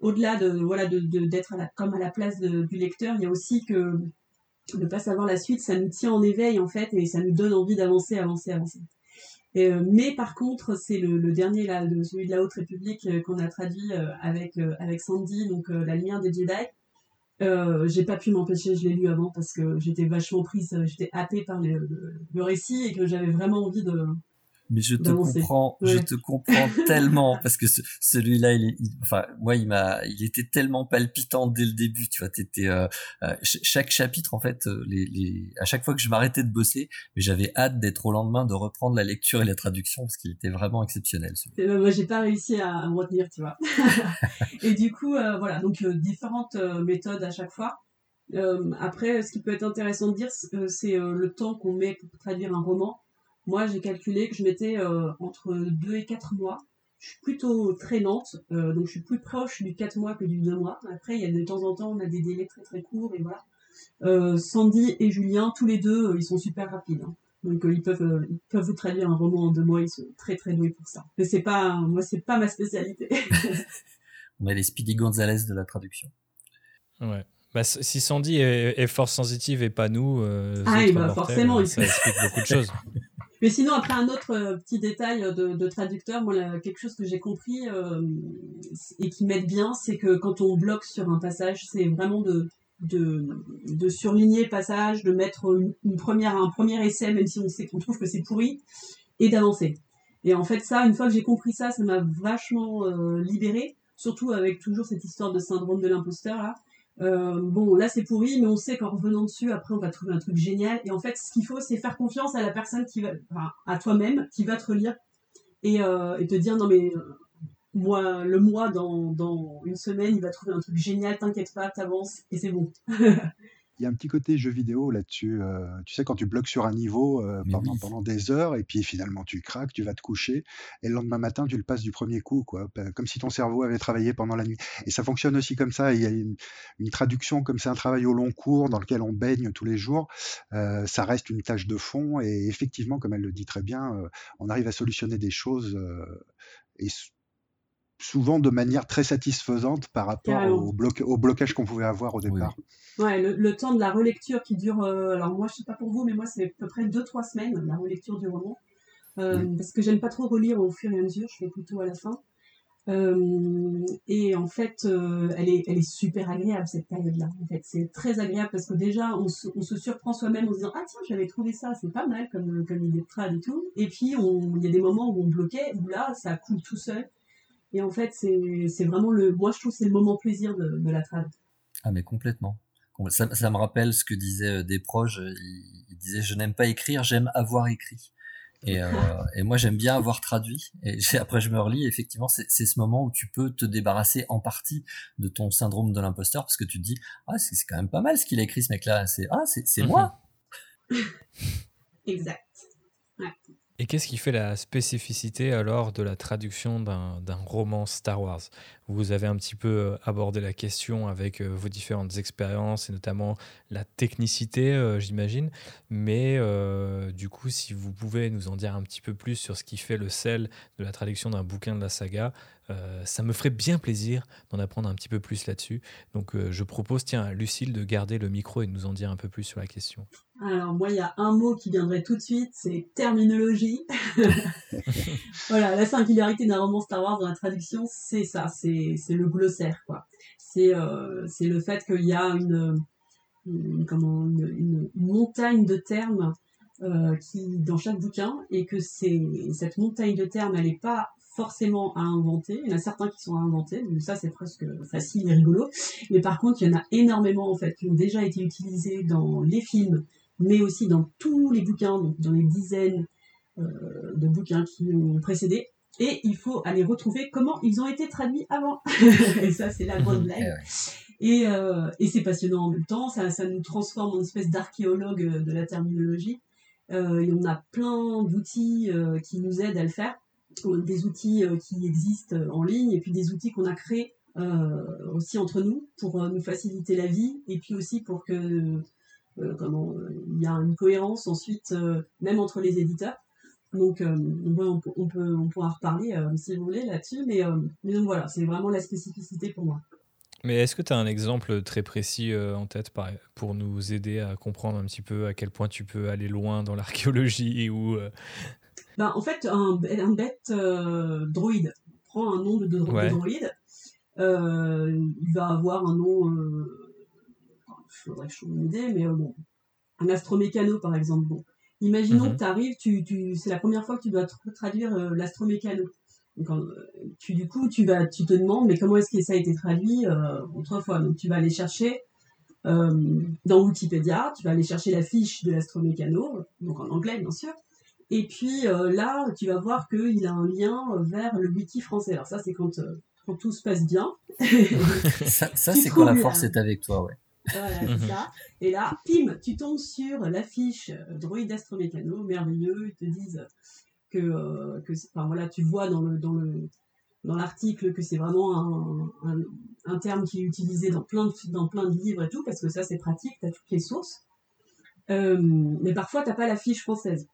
Au-delà de voilà de d'être comme à la place du lecteur, il y a aussi que ne pas savoir la suite, ça nous tient en éveil en fait et ça nous donne envie d'avancer, avancer, avancer. Euh, mais par contre, c'est le, dernier là, celui de la Haute République euh, qu'on a traduit euh, avec avec Sandy, donc la lumière des Jedi. j'ai pas pu m'empêcher, je l'ai lu avant parce que j'étais vachement prise, j'étais happée par le, récit et que j'avais vraiment envie de, mais je te comprends, je te comprends *laughs* tellement parce que celui-là, il, enfin, moi, il m'a, il était tellement palpitant dès le début. Tu vois, t'étais euh, euh chaque chapitre en fait, euh, les, les, à chaque fois que je m'arrêtais de bosser, mais j'avais hâte d'être au lendemain de reprendre la lecture et la traduction parce qu'il était vraiment exceptionnel. Celui ben, moi, j'ai pas réussi à, me retenir, tu vois. *laughs* et du coup, euh, voilà, donc différentes méthodes à chaque fois. après, ce qui peut être intéressant de dire, c'est le temps qu'on met pour traduire un roman moi, j'ai calculé que je mettais euh, entre 2 et 4 mois. Je suis plutôt traînante, euh, donc je suis plus proche du 4 mois que du 2 mois. Après, il y a de temps en temps, on a des délais très très courts et voilà. Euh, Sandy et Julien, tous les deux, ils sont super rapides. Hein. Donc ils peuvent ils peuvent vous traduire un roman en deux mois, ils sont très très doués pour ça. Mais c'est pas moi c'est pas ma spécialité. *laughs* on a les Speedy Gonzalez de la traduction. Ouais. Bah, si Sandy est, est, force sensitive et pas nous, ah, bah, forcément, ça explique beaucoup de choses. *laughs* Mais sinon, après un autre euh, petit détail de, traducteur, moi, quelque chose que j'ai compris euh, et qui m'aide bien, c'est que quand on bloque sur un passage, c'est vraiment de, surligner passage, de mettre une, première, un premier essai, même si on sait qu'on trouve que c'est pourri, et d'avancer. Et en fait, ça, une fois que j'ai compris ça, ça m'a vachement euh, libéré, surtout avec toujours cette histoire de syndrome de l'imposteur là. Euh, bon, là c'est pourri, mais on sait qu'en revenant dessus, après on va trouver un truc génial. Et en fait, ce qu'il faut, c'est faire confiance à la personne qui va, enfin, à toi-même, qui va te relire et, euh, te dire non mais euh, moi, le mois dans, dans une semaine, il va trouver un truc génial, t'inquiète pas, t'avances et c'est bon. *laughs* il y a un petit côté jeu vidéo là-dessus. euh, tu sais, quand tu bloques sur un niveau euh, pendant, oui. pendant des heures, et puis finalement tu craques, tu vas te coucher, et le lendemain matin, tu le passes du premier coup, quoi. Comme si ton cerveau avait travaillé pendant la nuit. Et ça fonctionne aussi comme ça. Il y a une, une traduction, comme c'est un travail au long cours dans lequel on baigne tous les jours, euh, ça reste une tâche de fond. Et effectivement, comme elle le dit très bien, on arrive à solutionner des choses. et souvent de manière très satisfaisante par rapport au, bloc- au blocage qu'on pouvait avoir au Oui, départ. Ouais, le, le temps de la relecture qui dure, euh, alors moi je sais pas pour vous, mais moi c'est à peu près 2-3 semaines la relecture du roman. Euh, Parce que j'aime pas trop relire au fur et à mesure, je fais plutôt à la fin. Euh, et en fait, elle, est, elle est super agréable cette période-là. En fait, c'est très agréable parce que déjà on se, on se surprend soi-même en se disant ah tiens j'avais trouvé ça, c'est pas mal comme, comme idée de trad et tout. Et puis il y a des moments où on bloquait, où là ça coule tout seul. Et en fait c'est c'est vraiment le, moi je trouve que c'est le moment plaisir de, de la trad. Ah mais complètement. Com- Ça, ça me rappelle ce que disait euh, des proches. euh, Il, il disait je n'aime pas écrire, j'aime avoir écrit. Et, euh, et moi j'aime bien avoir traduit. Et *laughs* après je me relis. Effectivement, c'est c'est ce moment où tu peux te débarrasser en partie de ton syndrome de l'imposteur parce que tu te dis ah c'est quand même pas mal ce qu'il a écrit ce mec-là. C'est ah c'est c'est Mhm. moi. *laughs* Exact. Et qu'est-ce qui fait la spécificité alors de la traduction d'un roman Star Wars? Vous avez un petit peu euh, abordé la question avec euh, vos différentes expériences et notamment la technicité, euh, j'imagine. Mais du coup, si vous pouvez nous en dire un petit peu plus sur ce qui fait le sel de la traduction d'un bouquin de la saga, ça me ferait bien plaisir d'en apprendre un petit peu plus là-dessus. Donc je propose, tiens, à Lucille de garder le micro et de nous en dire un peu plus sur la question. Alors moi, il y a un mot qui viendrait tout de suite, c'est terminologie. *laughs* voilà, la singularité d'un roman Star Wars dans la traduction, c'est ça, c'est c'est le glossaire, quoi. C'est euh, c'est le fait qu'il y a une, comment, une, montagne de termes euh, qui dans chaque bouquin et que cette montagne de termes, elle n'est pas forcément à inventer. Il y en a certains qui sont à inventer, donc ça c'est presque facile et rigolo. Mais par contre, il y en a énormément en fait qui ont déjà été utilisés dans les films, mais aussi dans tous les bouquins, donc dans les dizaines euh, de bouquins qui ont précédé. Et il faut aller retrouver comment ils ont été traduits avant. *laughs* et ça, c'est la grande Eh blague. ouais. Et, euh, et c'est passionnant en même temps, ça, ça nous transforme en espèce d'archéologue euh, de la terminologie. Euh, et on a plein d'outils euh, qui nous aident à le faire, Euh, des outils qui existent en ligne et puis des outils qu'on a créés euh, aussi entre nous pour nous faciliter la vie et puis aussi pour que euh, comment il y a une cohérence ensuite même entre les éditeurs. Donc euh, on, peut, on peut on pourra reparler euh, si vous voulez là-dessus, mais, euh, mais donc voilà, c'est vraiment la spécificité pour moi. Mais est-ce que tu as un exemple très précis euh, en tête pour nous aider à comprendre un petit peu à quel point tu peux aller loin dans *laughs* l'archéologie ou Ben, en fait, un, un bête droïde prend un nom de, de- Ouais. droïde. Il va avoir un nom. Il faudrait que je une idée, mais bon. Un astromécano, par exemple. Bon. Imaginons Mhm. que tu arrives, tu, tu, c'est la première fois que tu dois tra- traduire euh, l'astromécano. Donc, tu, du coup, tu, vas, tu te demandes, mais comment est-ce que ça a été traduit euh, autrefois? Donc, tu vas aller chercher euh, dans Wikipédia, tu vas aller chercher la fiche de l'astromécano, donc en anglais, bien sûr. Et puis euh, là, tu vas voir qu'il a un lien vers le wiki français. Alors ça, c'est quand, quand tout se passe bien. *laughs* *laughs* Ça, ça c'est quand la force est avec toi, ouais. Voilà, Mhm. ça. Et là, pim, tu tombes sur l'affiche euh, Droïde Astromécano, merveilleux. Ils te disent que, euh, que enfin, voilà, tu vois dans le dans le dans l'article que c'est vraiment un, un, un terme qui est utilisé dans plein de dans plein de livres et tout, parce que ça c'est pratique, tu as toutes les sources. Euh, mais parfois t'as pas la fiche française.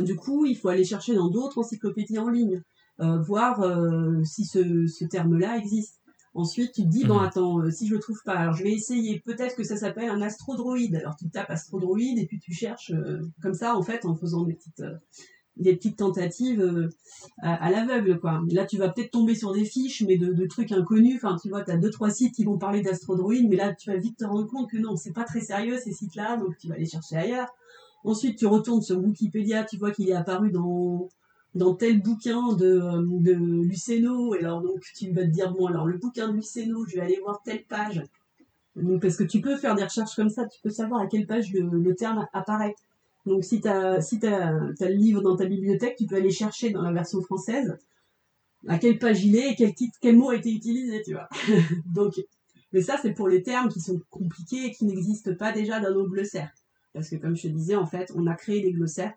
Du coup, il faut aller chercher dans d'autres encyclopédies en ligne, euh, voir si ce, ce terme-là existe. Ensuite, tu te dis, bon, Mhm. attends, euh, si je le trouve pas, alors je vais essayer. Peut-être que ça s'appelle un astrodroïde. Alors tu tapes astrodroïde et puis tu cherches euh, comme ça, en fait, en faisant des petites, euh, des petites tentatives à, à l'aveugle, quoi. Là, tu vas peut-être tomber sur des fiches, mais de, de trucs inconnus. Enfin, tu vois, tu as deux, trois sites qui vont parler d'astrodroïde, mais là, tu vas vite te rendre compte que non, c'est pas très sérieux, ces sites-là, donc tu vas aller chercher ailleurs. Ensuite, tu retournes sur Wikipédia, tu vois qu'il est apparu dans, dans tel bouquin de, Luceno, et alors donc tu vas te dire, bon, alors le bouquin de Luceno, je vais aller voir telle page. Donc, parce que tu peux faire des recherches comme ça, tu peux savoir à quelle page le, terme apparaît. Donc si tu as, si le livre dans ta bibliothèque, tu peux aller chercher dans la version française à quelle page il est quel titre, quel mot a été utilisé, tu vois. *laughs* Donc Mais ça, c'est pour les termes qui sont compliqués et qui n'existent pas déjà dans nos glossaires. Parce que comme je te disais, en fait, on a créé des glossaires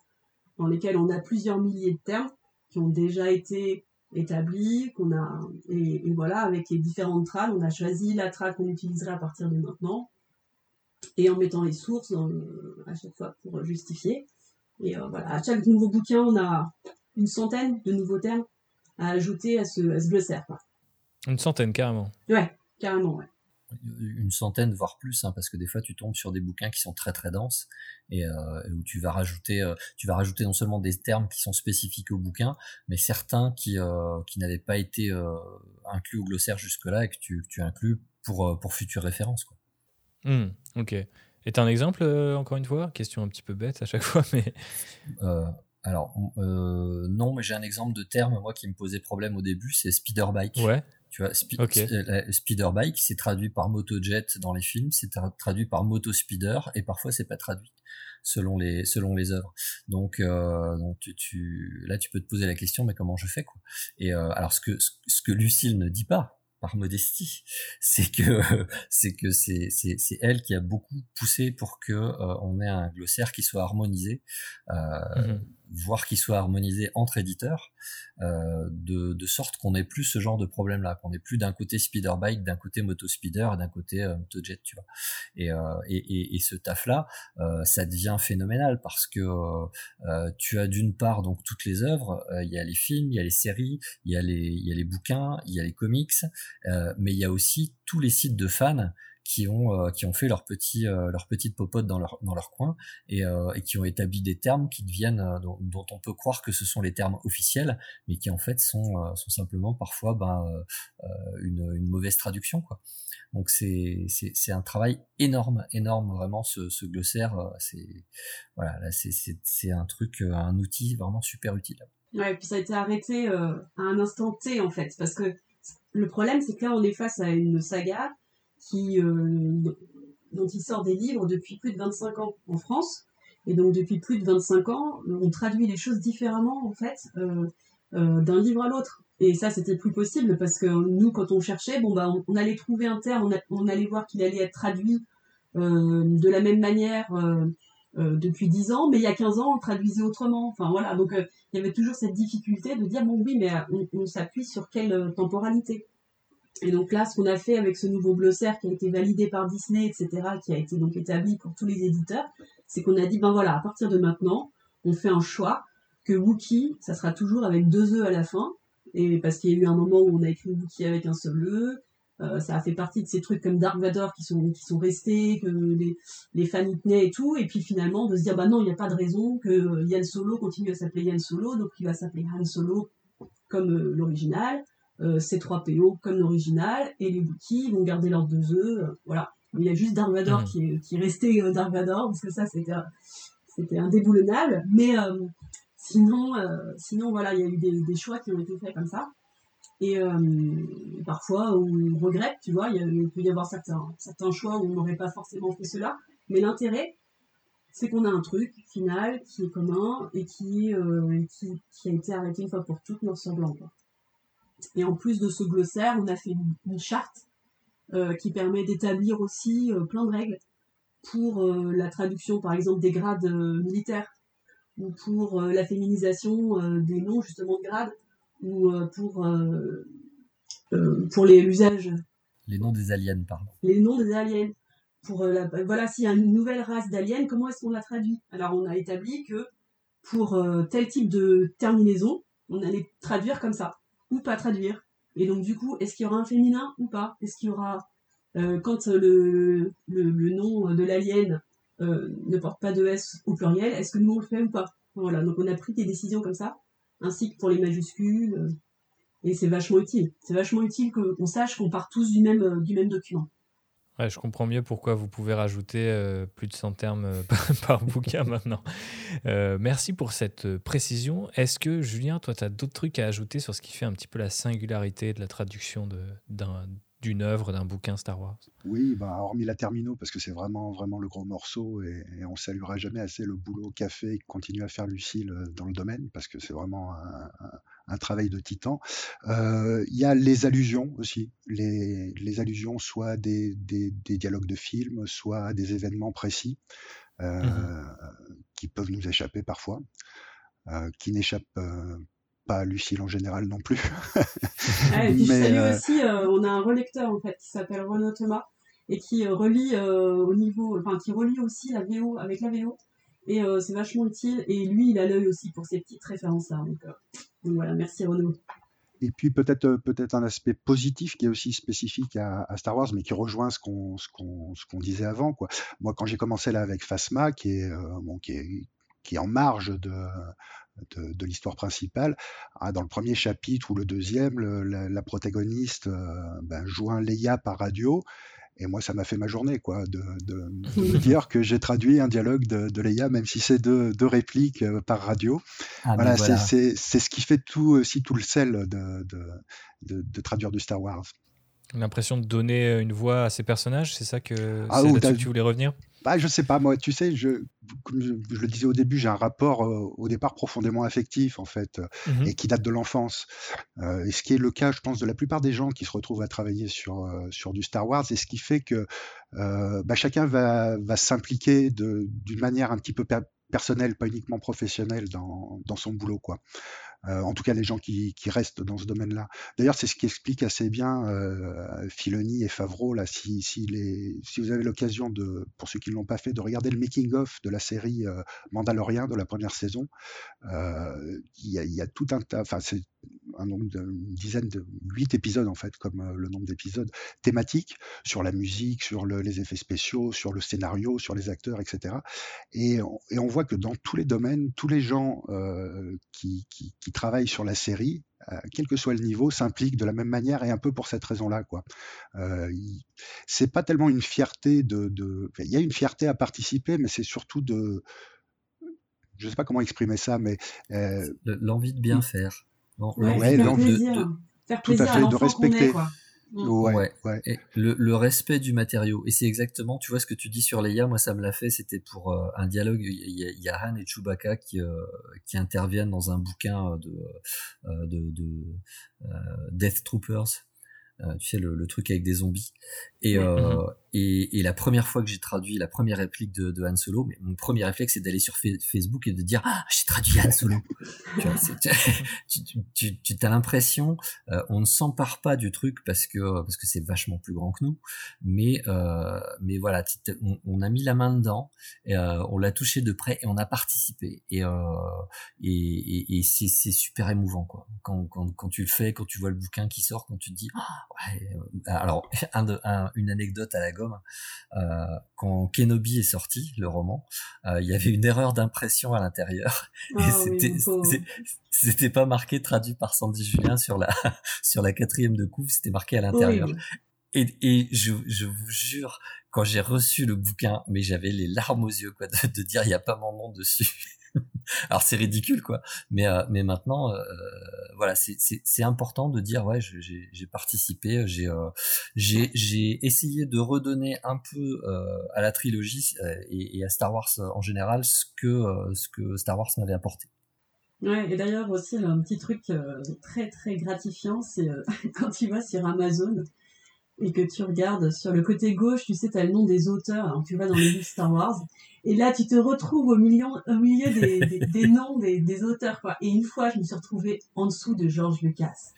dans lesquels on a plusieurs milliers de termes qui ont déjà été établis, qu'on a et, voilà, avec les différentes trades, on a choisi la trad qu'on utiliserait à partir de maintenant, et en mettant les sources à chaque fois pour justifier. Et euh, voilà, à chaque nouveau bouquin, on a une centaine de nouveaux termes à ajouter à ce, à ce glossaire. Une centaine, carrément. Ouais, carrément, ouais une centaine voire plus hein, parce que des fois tu tombes sur des bouquins qui sont très très denses et euh, où tu vas rajouter euh, tu vas rajouter non seulement des termes qui sont spécifiques au bouquin mais certains qui euh, qui n'avaient pas été inclus au glossaire jusque là et que tu, tu inclus pour pour futures références quoi. Mmh, ok. Et t'as un exemple encore une fois? Question un petit peu bête à chaque *laughs* fois mais alors non mais j'ai un exemple de terme moi qui me posait problème au début c'est speeder bike. Ouais tu vois, euh, speeder bike, c'est traduit par motojet dans les films, c'est traduit par moto speeder, et parfois c'est pas traduit selon les selon les œuvres. Donc, euh, donc tu, tu, là tu peux te poser la question, mais comment je fais quoi? Et euh, alors ce que ce que Lucille ne dit pas, par modestie, *laughs* *laughs* c'est que c'est que c'est c'est elle qui a beaucoup poussé pour que on ait un glossaire qui soit harmonisé. Euh, mm-hmm voire qu'il soit harmonisé entre éditeurs, euh, de, de, sorte qu'on n'ait plus ce genre de problème-là, qu'on n'ait plus d'un côté speeder bike, d'un côté moto speeder, d'un côté euh, motojet, tu vois. Et, euh, et, et, et, ce taf-là, euh, ça devient phénoménal parce que euh, tu as d'une part donc toutes les œuvres, euh, il y a les films, il y a les séries, il y a les, il y a les bouquins, il y a les comics, mais il y a aussi tous les sites de fans qui ont euh, qui ont fait leur petit euh, leur petite popote dans leur dans leur coin et, euh, et qui ont établi des termes qui deviennent dont, on peut croire que ce sont les termes officiels mais qui en fait sont sont simplement parfois ben, une, une mauvaise traduction quoi. Donc c'est c'est un travail énorme énorme vraiment ce, ce glossaire c'est voilà là c'est un truc un outil vraiment super utile. Ouais puis ça a été arrêté à un instant T en fait parce que le problème c'est que là on est face à une saga euh, dont il sort des livres depuis plus de 25 ans en France. Et donc depuis plus de 25 ans, on traduit les choses différemment en fait euh, euh, d'un livre à l'autre. Et ça, c'était plus possible parce que nous, quand on cherchait, bon bah, on, allait trouver un terme, on, allait voir qu'il allait être traduit de la même manière depuis 10 ans, mais il y a 15 ans, on traduisait autrement. Voilà, donc il y avait toujours cette difficulté de dire bon oui, mais on s'appuie sur quelle temporalité? Et donc là, ce qu'on a fait avec ce nouveau glossaire qui a été validé par Disney, etc., qui a été donc établi pour tous les éditeurs, c'est qu'on a dit, ben voilà, à partir de maintenant, on fait un choix que Wookie, ça sera toujours avec deux E à la fin, et parce qu'il y a eu un moment où on a écrit Wookie avec un seul E, ça a fait partie de ces trucs comme Dark Vador qui sont qui sont restés, que les, les fans y tenaient et tout, et puis finalement de se dire bah non, il n'y a pas de raison que euh, Yann Solo continue à s'appeler Yann Solo, donc il va s'appeler Han Solo comme euh, l'original. Euh, C3PO comme l'original, et les Wookiees vont garder leurs deux œufs. Euh, voilà. Il y a juste Dark Vador mm. qui, est, qui est resté euh, Dark Vador, parce que ça, c'était, c'était indéboulonnable. Mais sinon, sinon, voilà, il y a eu des, des, choix qui ont été faits comme ça. Et parfois, on regrette, tu vois, il, peut y avoir certains, certains choix où on n'aurait pas forcément fait cela. Mais l'intérêt, c'est qu'on a un truc final qui est commun et qui, qui, qui, a été arrêté une fois pour toutes dans ce blanc. Et en plus de ce glossaire, on a fait une, charte euh, qui permet d'établir aussi euh, plein de règles pour euh, la traduction, par exemple, des grades militaires, ou pour la féminisation des noms justement de grades, ou pour, pour l'usage. Les noms des aliens, pardon. Les noms des aliens. Pour voilà, s'il y a une nouvelle race d'aliens, comment est-ce qu'on la traduit? Alors on a établi que pour tel type de terminaison, on allait traduire comme ça ou pas traduire. Et donc du coup, est-ce qu'il y aura un féminin ou pas? Est-ce qu'il y aura, euh, quand le, le, nom de l'alien euh, ne porte pas de S au pluriel, est-ce que nous on le fait ou pas? Voilà, donc on a pris des décisions comme ça, ainsi que pour les majuscules, euh, et c'est vachement utile. C'est vachement utile qu'on sache qu'on part tous du même, du même document je comprends mieux pourquoi vous pouvez rajouter euh, plus de 100 termes euh, *laughs* par, bouquin *laughs* maintenant. Euh, merci pour cette précision. Est-ce que, Julien, toi, tu as d'autres trucs à ajouter sur ce qui fait un petit peu la singularité de la traduction d'une œuvre, d'un bouquin Star Wars. Oui, bah, hormis la Termino, parce que c'est vraiment, vraiment le gros morceau, et, on saluera jamais assez le boulot qu'a fait et continue à faire Lucille euh, dans le domaine, parce que c'est vraiment un, travail de titan. Euh, il y a les allusions aussi, les, allusions soit des, des, dialogues de films, soit des événements précis, euh, mmh qui peuvent nous échapper parfois, qui n'échappent pas Lucille en général non plus. *laughs* Ah, et puis je salue euh, aussi, euh, on a un relecteur en fait qui s'appelle Renaud Thomas et qui euh, relie au niveau, enfin qui relie aussi la VO avec la VO et c'est vachement utile et lui il a l'œil aussi pour ces petites références là donc, voilà merci Renaud. Et puis peut-être peut-être un aspect positif qui est aussi spécifique à, Star Wars, mais qui rejoint ce qu'on ce qu'on ce qu'on disait avant quoi. Moi quand j'ai commencé là avec Phasma, qui est bon qui est qui est en marge de de, l'histoire principale. Ah, dans le premier chapitre ou le deuxième, la, protagoniste euh, ben, joint Leia par radio. Et moi, ça m'a fait ma journée, quoi, de, de, *laughs* dire que j'ai traduit un dialogue de, Leia, même si c'est deux, répliques euh, par radio. Ah, voilà, c'est ce qui fait tout aussi tout le sel de, traduire du Star Wars. L'impression de donner une voix à ces personnages, c'est ça que, ah, que tu voulais revenir? Bah, je sais pas, moi, tu sais, je, comme je, le disais au début, j'ai un rapport euh, au départ profondément affectif, en fait, mmh et qui date de l'enfance. Euh, et ce qui est le cas, je pense, de la plupart des gens qui se retrouvent à travailler sur, euh, sur du Star Wars, et ce qui fait que bah, chacun va, va s'impliquer d'une manière un petit peu personnelle, pas uniquement professionnelle, dans, son boulot, quoi. Euh, en tout cas les gens qui, restent dans ce domaine-là. D'ailleurs, c'est ce qui explique assez bien euh, Filoni et Favreau. Là, si, vous avez l'occasion de, pour ceux qui ne l'ont pas fait, de regarder le making-of de la série euh, Mandalorian de la première saison, euh, il y, a tout un tas. Enfin, c'est un nombre de, une dizaine de huit épisodes en fait, comme le nombre d'épisodes thématiques sur la musique, sur les effets spéciaux, sur le scénario, sur les acteurs, etc. Et, et on voit que dans tous les domaines, tous les gens euh, qui, qui, qui, travaillent sur la série, euh, quel que soit le niveau, s'impliquent de la même manière et un peu pour cette raison-là, quoi. Euh, c'est pas tellement une fierté de, de, il y a une fierté à participer, mais c'est surtout de je sais pas comment exprimer ça, mais euh, l'envie de bien faire. Ouais, faire plaisir, de, faire plaisir tout à, fait, de respecter. quoi. Ouais, ouais. Et le, le, respect du matériau. Et c'est exactement, tu vois, ce que tu dis sur Leia, moi ça me l'a fait, c'était pour euh, un dialogue. Il y, a, Han et Chewbacca qui, euh, qui interviennent dans un bouquin de, euh, de, de Death Troopers. Tu sais, le, le, truc avec des zombies. Et, euh, et, et, la première fois que j'ai traduit la première réplique de, de Han Solo, mais mon premier réflexe c'est d'aller sur Facebook et de dire ah j'ai traduit Han Solo. *laughs* tu, vois, *laughs* tu, tu, tu as l'impression, euh, on ne s'empare pas du truc parce que parce que c'est vachement plus grand que nous, mais euh, mais voilà, on, on, a mis la main dedans, et, euh, on l'a touché de près et on a participé et euh, et, et c'est super émouvant quoi. Quand, quand quand tu le fais, quand tu vois le bouquin qui sort, quand tu te dis ah, alors *laughs* un de un une anecdote à la gomme. Euh, quand Kenobi est sorti, le roman, euh, il y avait une erreur d'impression à l'intérieur. Ah c'était pas marqué traduit par Sandy Julien sur la *laughs* sur la quatrième de couve, c'était marqué à l'intérieur. Et, et je, je, vous jure, quand j'ai reçu le bouquin, mais j'avais les larmes aux yeux, quoi, de, de dire il n'y a pas mon nom dessus. *laughs* Alors c'est ridicule quoi, mais euh, mais maintenant euh, voilà c'est important de dire ouais j'ai participé, j'ai euh, j'ai j'ai essayé de redonner un peu à la trilogie et, et, à Star Wars en général ce que ce que Star Wars m'avait apporté. Ouais, et d'ailleurs aussi un petit truc très très gratifiant, c'est *laughs* quand tu vas sur Amazon et que tu regardes sur le côté gauche, tu sais, tu as le nom des auteurs, hein, tu vas dans les livres Star Wars, et là, tu te retrouves au milieu, au milieu des, des, *laughs* noms des, des, auteurs, quoi. Et une fois, je me suis retrouvée en dessous de George Lucas.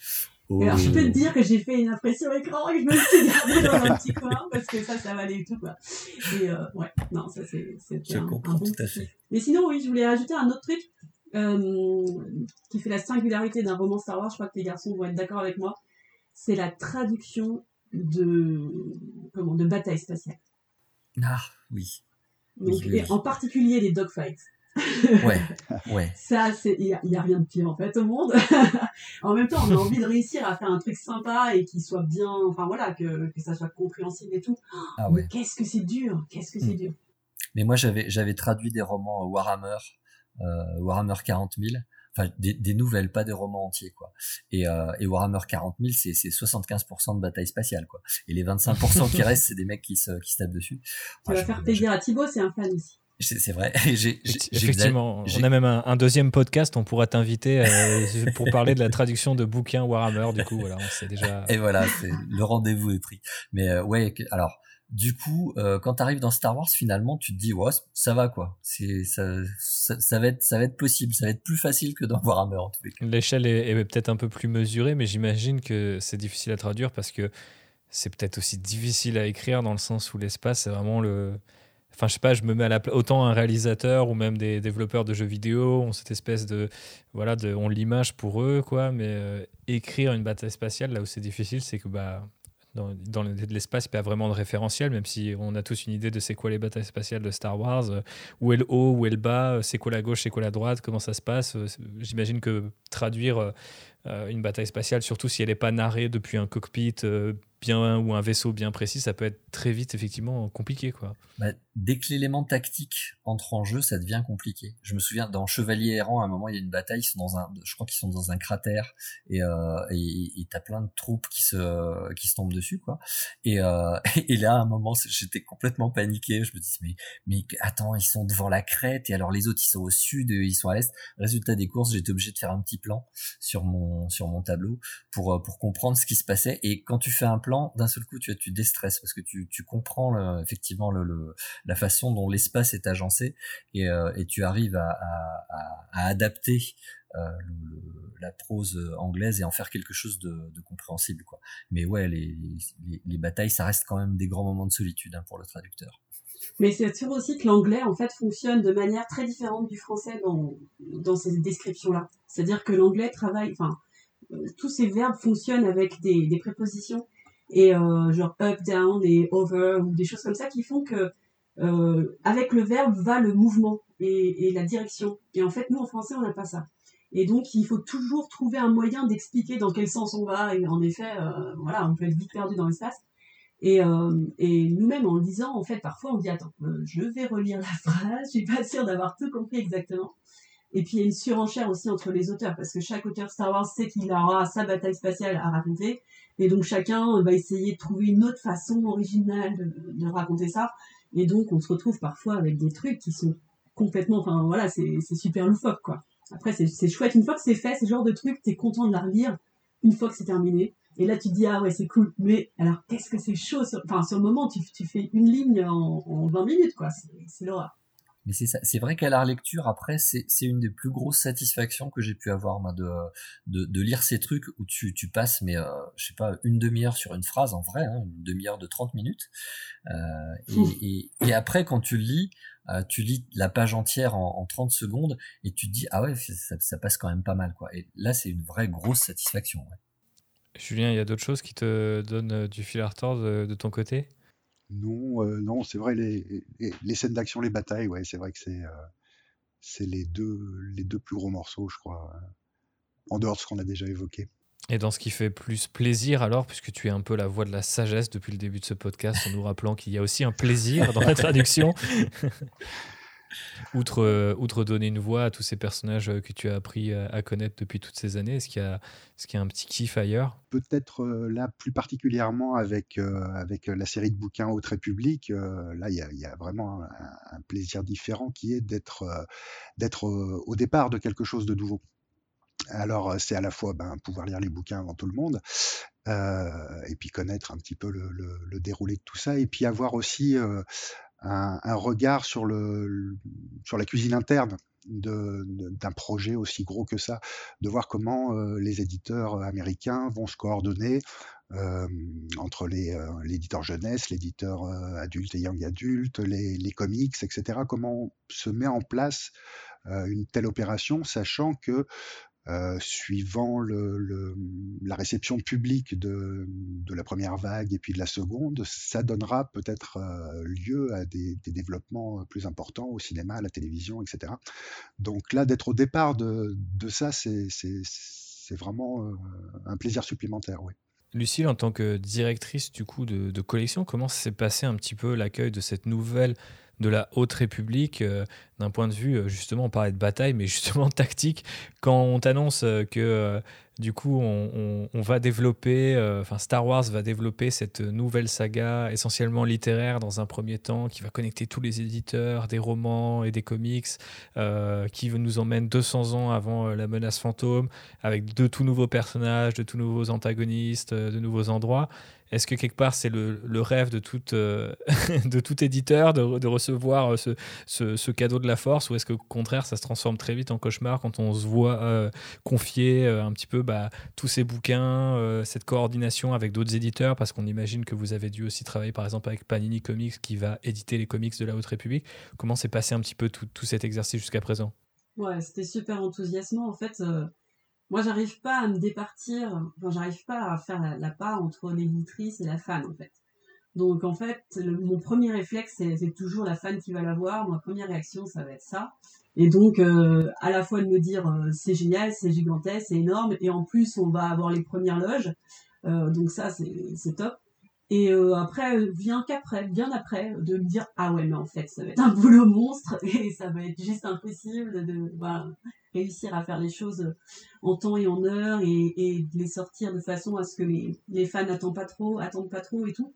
alors, je peux te dire que j'ai fait une impression écran et que je me suis gardée dans un petit coin parce que ça, ça valait tout, quoi. Et euh, ouais, non, ça, c'est un, un bon tout à fait. Mais sinon, oui, je voulais rajouter un autre truc euh, qui fait la singularité d'un roman Star Wars. Je crois que les garçons vont être d'accord avec moi. C'est la traduction de, comment, de bataille spatiale. Ah, oui. et en particulier les dogfights. ouais, ouais. *laughs* Ça, il n'y a, y a, rien de pire en fait au monde. *laughs* en même temps, on a envie de réussir à faire un truc sympa et qui soit bien, enfin voilà, que, que ça soit compréhensible et tout. *gasps* Ah ouais. Qu'est-ce que c'est dur, qu'est-ce que c'est mm. dur. Mais moi, j'avais j'avais traduit des romans Warhammer, euh, Warhammer 40 000 enfin des, nouvelles, pas des romans entiers quoi. Et, euh, et Warhammer 40 000, c'est 75% de bataille spatiale quoi. Et les 25% qui restent, c'est des mecs qui se, qui se tapent dessus. Tu vas faire plaisir à Thibaut, c'est un fan ici. C'est vrai. *laughs* Effectivement, on a même un, deuxième podcast. On pourra t'inviter euh, pour parler de la traduction de bouquins Warhammer. Du coup, voilà, on sait déjà. Et voilà, le rendez-vous est pris. Mais euh, ouais, alors du coup, euh, quand tu arrives dans Star Wars, finalement, tu te dis, ouais, ça va quoi. C'est ça, ça, va être, possible. Ça va être plus facile que dans Warhammer en tous cas. L'échelle est, peut-être un peu plus mesurée, mais j'imagine que c'est difficile à traduire parce que c'est peut-être aussi difficile à écrire dans le sens où l'espace, c'est vraiment le Enfin, je sais pas, je me mets à la. Autant un réalisateur ou même des développeurs de jeux vidéo ont cette espèce de. Voilà, de, on l'image pour eux, quoi. Mais euh, écrire une bataille spatiale, là où c'est difficile, c'est que bah, dans, l'espace, il n'y a pas vraiment de référentiel, même si on a tous une idée de c'est quoi les batailles spatiales de Star Wars, euh, où est le haut, où est le bas, euh, c'est quoi la gauche, c'est quoi la droite, comment ça se passe. J'imagine que traduire une bataille spatiale, surtout si elle n'est pas narrée depuis un cockpit bien ou un vaisseau bien précis, ça peut être très vite effectivement compliqué quoi. Bah, dès que l'élément tactique entre en jeu, ça devient compliqué. Je me souviens dans Chevalier errant, à un moment il y a une bataille, ils sont dans un, je crois qu'ils sont dans un cratère et euh, et t'as plein de troupes qui se qui se tombent dessus quoi. Et euh, *laughs* et là à un moment j'étais complètement paniqué. Je me dis mais mais attends ils sont devant la crête et alors les autres ils sont au sud, ils sont à l'est. Résultat des courses, j'étais obligé de faire un petit plan sur mon sur mon tableau pour euh, pour comprendre ce qui se passait. Et quand tu fais un plan, d'un seul coup tu tu déstresses parce que tu comprends effectivement la façon dont l'espace est agencé et, euh, tu arrives à, adapter euh, la prose anglaise et en faire quelque chose de, compréhensible. Mais ouais, les, les, les, batailles, ça reste quand même des grands moments de solitude hein, pour le traducteur. Mais c'est sûr aussi que l'anglais en fait fonctionne de manière très différente du français dans, ces descriptions-là. C'est-à-dire que l'anglais travaille, enfin, euh, tous ces verbes fonctionnent avec des prépositions et euh, genre up, down et over ou des choses comme ça qui font que euh, avec le verbe va le mouvement et, la direction. Et en fait, nous, en français, on n'a pas ça. Et donc, il faut toujours trouver un moyen d'expliquer dans quel sens on va. Et en effet, euh, voilà, on peut être vite perdu dans l'espace. Et, euh, et nous-mêmes, en le disant, en fait, parfois, on dit, attends, euh, je vais relire la phrase, je suis pas sûre d'avoir tout compris exactement. Et puis, il y a une surenchère aussi entre les auteurs, parce que chaque auteur Star Wars sait qu'il aura sa bataille spatiale à raconter. Et donc, chacun va essayer de trouver une autre façon originale de, raconter ça. Et donc, on se retrouve parfois avec des trucs qui sont complètement, enfin voilà, c'est super loufoque, quoi. Après, c'est chouette. Une fois que c'est fait, ce genre de truc, t'es content de la relire une fois que c'est terminé. Et là, tu te dis, ah ouais, c'est cool. Mais alors, qu'est-ce que c'est chaud Enfin, sur le moment, tu, tu fais une ligne en, en 20 minutes, quoi. C'est l'horreur. Mais c'est ça. C'est vrai qu'à la relecture, après, c'est une des plus grosses satisfactions que j'ai pu avoir, moi, de, de, de, lire ces trucs où tu, tu passes, mais, euh, je sais pas, une demi-heure sur une phrase, en vrai, hein, une demi-heure de 30 minutes. Euh, et, *laughs* et, et, après, quand tu lis, euh, tu lis la page entière en, en, 30 secondes et tu te dis, ah ouais, ça, ça, passe quand même pas mal, quoi. Et là, c'est une vraie grosse satisfaction. Ouais. Julien, il y a d'autres choses qui te donnent euh, du fil à retordre de, de ton côté? Non, euh, non, c'est vrai, les, les, les scènes d'action, les batailles, ouais, c'est vrai que c'est euh, c'est les deux, les deux plus gros morceaux, je crois, euh, en dehors de ce qu'on a déjà évoqué. Et dans ce qui fait plus plaisir alors, puisque tu es un peu la voix de la sagesse depuis le début de ce podcast, en nous rappelant qu'il y a aussi un plaisir dans la traduction. *laughs* outre, euh, outre donner une voix à tous ces personnages euh, que tu as appris à, connaître depuis toutes ces années, est-ce qu'il y, a, est qu'il y a un petit kiff ailleurs? Peut-être euh, là plus particulièrement avec, euh, avec la série de bouquins Haute République, euh, là il y a, vraiment un, plaisir différent qui est d'être d'être au départ de quelque chose de nouveau. Alors c'est à la fois ben, pouvoir lire les bouquins avant tout le monde, euh, et puis connaître un petit peu le, déroulé de tout ça, et puis avoir aussi euh, un, regard sur, le, sur la cuisine interne d'un projet aussi gros que ça, de voir comment euh, les éditeurs américains vont se coordonner euh, entre l'éditeur jeunesse, l'éditeur euh, adulte et young adulte, les, les, comics, etc. Comment se met en place une telle opération, sachant que euh, suivant la réception publique de, la première vague et puis de la seconde, ça donnera peut-être euh, lieu à des, développements plus importants au cinéma, à la télévision, etc. Donc là, d'être au départ de, de ça, c'est vraiment euh, un plaisir supplémentaire, oui. Lucille, en tant que directrice du coup de, de collection, comment s'est passé un petit peu l'accueil de cette nouvelle de la Haute République d'un point de vue, justement, on parlait de bataille, mais justement *laughs* tactique. Quand on t'annonce que du coup, on, va développer, euh, enfin Star Wars va développer cette nouvelle saga essentiellement littéraire dans un premier temps, qui va connecter tous les éditeurs des romans et des comics, euh, qui nous emmène 200 ans avant euh, la menace fantôme, avec de tout nouveaux personnages, de tout nouveaux antagonistes, de nouveaux endroits. Est-ce que quelque part c'est le, rêve euh, *laughs* de tout éditeur de, recevoir euh, ce, cadeau de la force ou est-ce que au contraire ça se transforme très vite en cauchemar quand on se voit euh, confier un petit peu bah, tous ces bouquins, cette coordination avec d'autres éditeurs parce qu'on imagine que vous avez dû aussi travailler par exemple avec Panini Comics qui va éditer les comics de la Haute République. Comment s'est passé un petit peu tout cet exercice jusqu'à présent? Ouais, c'était super enthousiasmant en fait moi, j'arrive pas à me départir, enfin, j'arrive pas à faire la, part entre l'éditrice et la fan, en fait. Donc, en fait, mon premier réflexe, c'est toujours la fan qui va la voir. Ma première réaction, ça va être ça. Et donc, euh, à la fois de me dire, euh, c'est génial, c'est gigantesque, c'est énorme, et en plus, on va avoir les premières loges. Euh, donc ça, c'est top. Et après, vient qu'après, bien après, de me dire, ah ouais, mais en fait, ça va être un *laughs* boulot monstre, et ça va être juste impossible de... réussir à faire les choses en temps et en heure et, de les sortir de façon à ce que les, fans n'attendent pas trop, attendent pas trop et tout.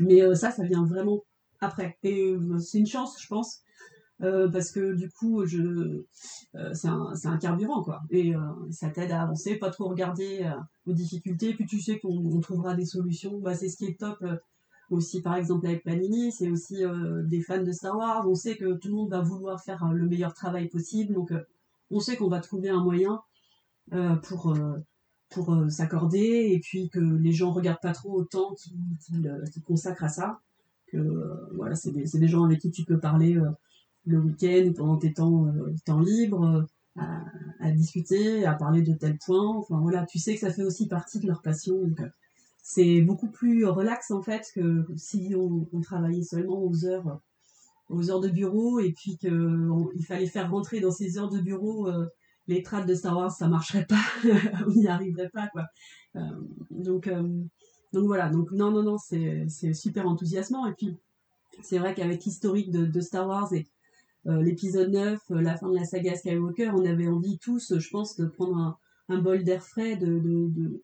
Mais euh, ça, ça vient vraiment après. Et euh, c'est une chance, je pense, euh, parce que du coup, je, c'est un, carburant, quoi. Et ça t'aide à avancer, pas trop regarder aux difficultés, puis tu sais qu'on trouvera des solutions. Bah, c'est ce qui est top aussi par exemple avec Panini, c'est aussi des fans de Star Wars. On sait que tout le monde va vouloir faire le meilleur travail possible, donc on sait qu'on va trouver un moyen euh, pour, euh, pour euh, s'accorder et puis que les gens regardent pas trop autant qu'ils consacrent à ça. Que voilà, c'est des, gens avec qui tu peux parler le week-end pendant tes temps, temps libres. À, discuter, à parler de tel point. Enfin voilà, tu sais que ça fait aussi partie de leur passion. c'est beaucoup plus relax en fait que si on travaillait seulement aux heures aux heures de bureau et puis qu'il fallait faire rentrer dans ces heures de bureau euh, les trades de Star Wars, ça marcherait pas, *laughs* on n'y arriverait pas quoi. Euh, donc euh, donc voilà, donc non non non, c'est super enthousiasmant et puis c'est vrai qu'avec l'historique de, Star Wars et l'épisode 9, la fin de la saga Skywalker, on avait envie tous, je pense, de prendre un, bol d'air frais, de,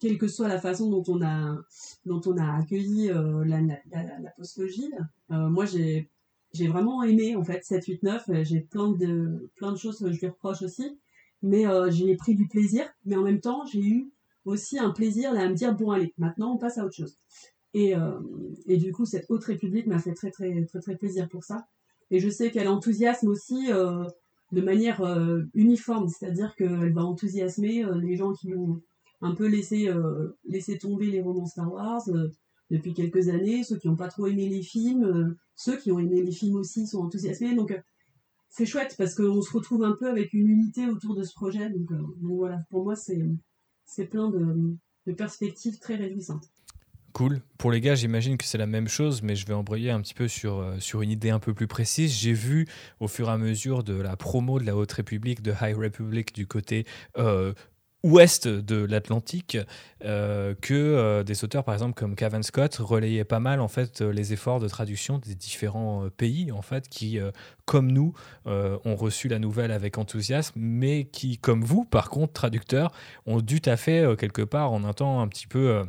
quelle que soit la façon dont on a, dont on a accueilli euh, la, la, la post-logile. Euh, moi, j'ai vraiment aimé en fait 7 8 9 j'ai plein de plein de choses que je lui reproche aussi. Mais j'ai pris du plaisir. Mais en même temps j'ai eu aussi un plaisir à me dire bon allez maintenant on passe à autre chose. Et, du coup cette haute république m'a fait très très très très plaisir pour ça. Et je sais qu'elle enthousiasme aussi de manière uniforme. C'est-à-dire qu'elle va enthousiasmer les gens qui ont un peu laissé, euh, laisser tomber les romans Star Wars euh, depuis quelques années. Ceux qui n'ont pas trop aimé les films, euh, ceux qui ont aimé les films aussi sont enthousiasmés. Donc c'est chouette parce qu'on se retrouve un peu avec une unité autour de ce projet. Donc, voilà, pour moi, c'est plein de, de perspectives très réjouissantes. Cool. Pour les gars, j'imagine que c'est la même chose, mais je vais embrayer un petit peu sur, sur une idée un peu plus précise. J'ai vu au fur et à mesure de la promo de la Haute République, de High Republic du côté ouest de l'Atlantique euh, que euh, des auteurs par exemple comme Cavan Scott relayaient pas mal en fait euh, les efforts de traduction des différents pays en fait qui comme nous ont reçu la nouvelle avec enthousiasme mais qui comme vous par contre traducteurs ont dû taffer quelque part en un temps un petit peu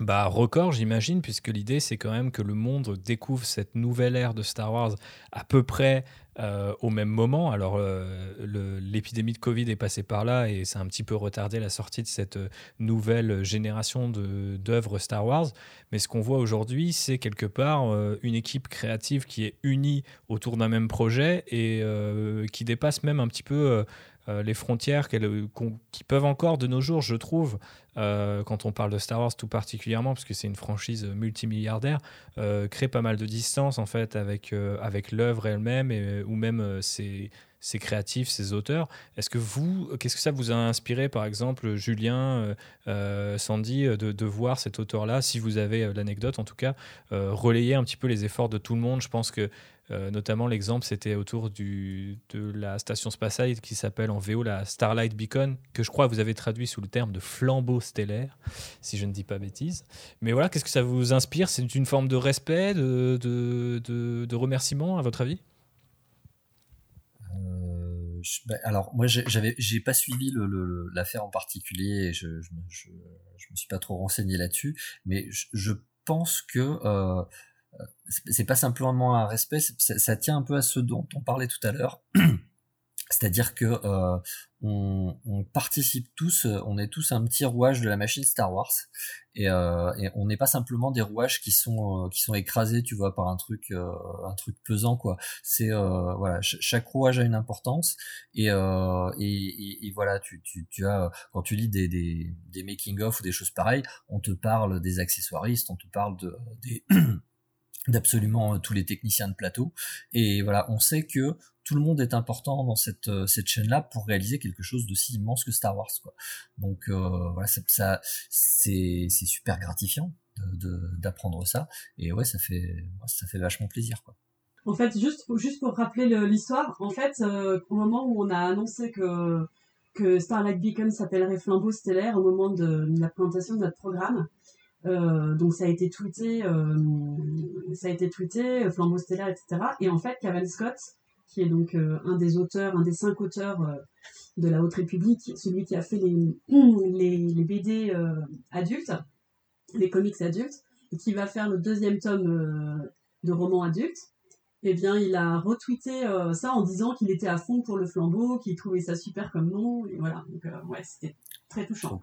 bah, record, j'imagine, puisque l'idée, c'est quand même que le monde découvre cette nouvelle ère de Star Wars à peu près euh, au même moment. Alors, euh, l'épidémie de Covid est passée par là et ça a un petit peu retardé la sortie de cette euh, nouvelle génération d'œuvres Star Wars. Mais ce qu'on voit aujourd'hui, c'est quelque part une équipe créative qui est unie autour d'un même projet et qui dépasse même un petit peu euh, les frontières qui peuvent encore de nos jours, je trouve, euh, quand on parle de Star Wars tout particulièrement, parce que c'est une franchise multimilliardaire, euh, créer pas mal de distance en fait avec, avec l'œuvre elle-même ou même ses, ces créatifs, ces auteurs. Est-ce que vous, qu'est-ce que ça vous a inspiré, par exemple, Julien, Sandy, de, de, voir cet auteur-là, si vous avez l'anecdote en tout cas, relayer un petit peu les efforts de tout le monde? Je pense que euh, notamment, l'exemple, c'était autour de la station spatiale qui s'appelle en VO la Starlight Beacon, que je crois que vous avez traduit sous le terme de flambeau stellaire, si je ne dis pas bêtise. Mais voilà, qu'est-ce que ça vous inspire? C'est une forme de respect, de, de, de, remerciement, à votre avis? Euh, ben, alors moi j'avais j'ai pas suivi l'affaire en particulier je, je, me suis pas trop renseigné là-dessus mais je, pense que euh, c'est pas simplement un respect, ça, tient un peu à ce dont on parlait tout à l'heure. *clears throat* C'est-à-dire que euh, on, participe tous, on est tous un petit rouage de la machine Star Wars, et, euh, on n'est pas simplement des rouages qui sont euh, qui sont écrasés, tu vois, par un truc un truc pesant quoi. C'est voilà, chaque rouage a une importance, et et, voilà, tu, tu, as quand tu lis des, des, des making of ou des choses pareilles, on te parle des accessoiristes, on te parle de des *clears throat* d'absolument euh, tous les techniciens de plateau. Et voilà, on sait que tout le monde est important dans cette, euh, cette chaîne-là pour réaliser quelque chose d'aussi immense que Star Wars. Quoi. Donc euh, voilà, ça, ça c'est, super gratifiant d'apprendre ça. Et ouais, ça fait, ça fait vachement plaisir. Quoi. En fait, juste, juste pour rappeler l'histoire, en fait, au moment où on a annoncé que, que Starlight Beacon s'appellerait Flambeau Stellaire, au moment de la présentation de notre programme, euh, donc ça a été tweeté, euh, ça a été tweeté, Flambeau Stellaire, etc. Et en fait, Kevin Scott, qui est donc euh, un des auteurs, un des cinq auteurs de la Haute République, celui qui a fait les, *clears throat* les, BD adultes, les comics adultes, et qui va faire le deuxième tome de romans adultes, eh bien, il a retweeté ça en disant qu'il était à fond pour le flambeau, qu'il trouvait ça super comme nom, et voilà. Donc, ouais, c'était très touchant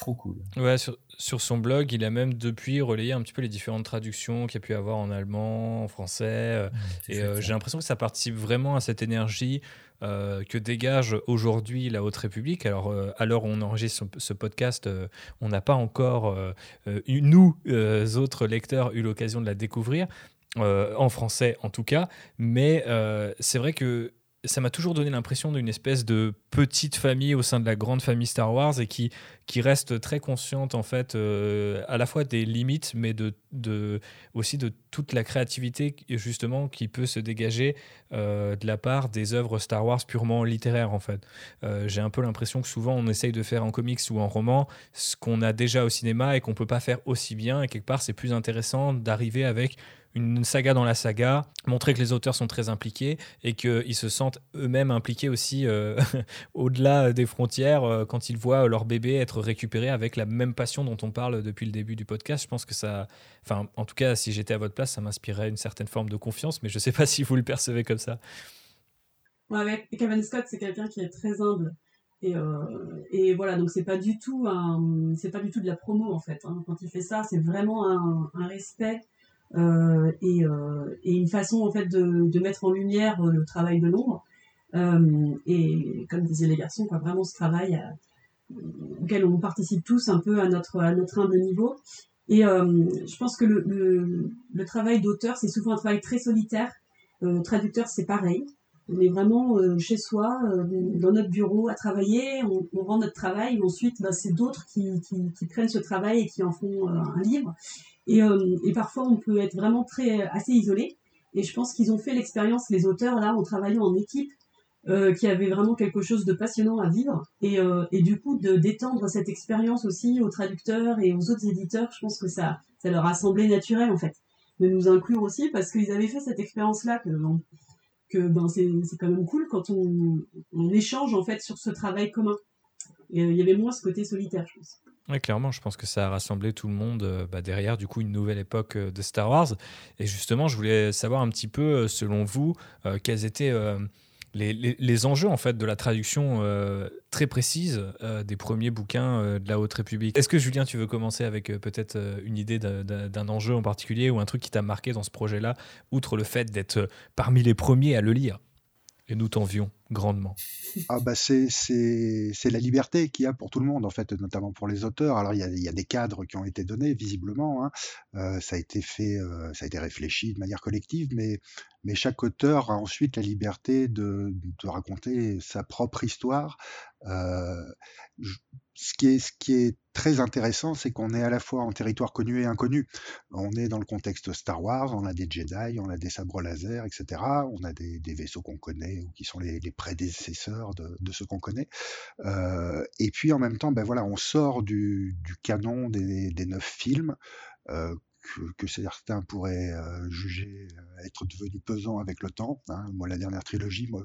trop cool. Ouais, sur, sur, son blog, il a même depuis relayé un petit peu les différentes traductions qu'il y a pu avoir en allemand, en français. Euh, et euh, j'ai l'impression que ça participe vraiment à cette énergie euh, que dégage aujourd'hui la Haute République. Alors, à l'heure où on enregistre ce, podcast, on n'a pas encore, nous, autres lecteurs, eu l'occasion de la découvrir. en français en tout cas, mais c'est vrai que ça m'a toujours donné l'impression d'une espèce de petite famille au sein de la grande famille Star Wars et qui, qui reste très consciente en fait euh, à la fois des limites mais de, de, aussi de toute la créativité justement qui peut se dégager euh, de la part des œuvres Star Wars purement littéraires en fait. Euh, j'ai un peu l'impression que souvent on essaye de faire en comics ou en roman ce qu'on a déjà au cinéma et qu'on peut pas faire aussi bien et quelque part c'est plus intéressant d'arriver avec une saga dans la saga, montrer que les auteurs sont très impliqués et qu'ils se sentent eux-mêmes impliqués aussi euh, *laughs* au-delà des frontières euh, quand ils voient leur bébé être récupéré avec la même passion dont on parle depuis le début du podcast. Je pense que ça, enfin, en tout cas, si j'étais à votre place, ça m'inspirait une certaine forme de confiance, mais je ne sais pas *laughs* si vous le percevez comme ça. Ouais, Kevin Scott, c'est quelqu'un qui est très humble. Et, euh, et, voilà, donc c'est pas du tout c'est pas du tout de la promo en fait. Hein. Quand il fait ça, c'est vraiment un, respect et, euh, et, une façon en fait de, de, mettre en lumière euh, le travail de l'ombre. et comme disaient les garçons, quoi, vraiment ce travail auquel on participe tous un peu à notre, à notre humble niveau. Et je pense que le, le, le travail d'auteur, c'est souvent un travail très solitaire. Euh, traducteur, c'est pareil. On est vraiment chez soi, dans notre bureau, à travailler. On, on rend notre travail. Ensuite, bah, c'est d'autres qui, qui, qui, prennent ce travail et qui en font un livre. Et, euh, et, parfois, on peut être vraiment très assez isolé. Et je pense qu'ils ont fait l'expérience, les auteurs, là, en travaillant en équipe, euh, qui avait vraiment quelque chose de passionnant à vivre. Et, euh, et du coup, d'étendre cette expérience aussi aux traducteurs et aux autres éditeurs, je pense que ça, ça leur a semblé naturel, en fait, de nous inclure aussi, parce qu'ils avaient fait cette expérience-là, que, ben, c'est quand même cool quand on, échange, en fait, sur ce travail commun. Il y avait moins ce côté solitaire, je pense. Oui, clairement, je pense que ça a rassemblé tout le monde euh, bah, derrière, du coup, une nouvelle époque euh, de Star Wars. Et justement, je voulais savoir un petit peu, euh, selon vous, quels étaient les, enjeux en fait de la traduction très précise des premiers bouquins de la Haute République. Est-ce que Julien, tu veux commencer avec peut-être une idée d'un enjeu en particulier ou un truc qui t'a marqué dans ce projet-là, outre le fait d'être parmi les premiers à le lire? Et nous t'envions grandement Ah bah c'est la liberté qu'il y a pour tout le monde en fait, notamment pour les auteurs. Alors il y a, y a des cadres qui ont été donnés visiblement, hein. euh, ça a été fait, euh, ça a été réfléchi de manière collective, mais mais chaque auteur a ensuite la liberté de, de raconter sa propre histoire. Euh, ce qui est, ce qui est très intéressant, c'est qu'on est à la fois en territoire connu et inconnu. On est dans le contexte Star Wars, on a des Jedi, on a des sabres laser, etc. On a des, des vaisseaux qu'on connaît ou qui sont les, les prédécesseurs de, ceux qu'on connaît. Euh, et puis en même temps, ben voilà, on sort du, canon des, neuf films. Euh, que, certains pourraient euh, juger être devenus pesants avec le temps. Hein. Moi, la dernière trilogie, moi,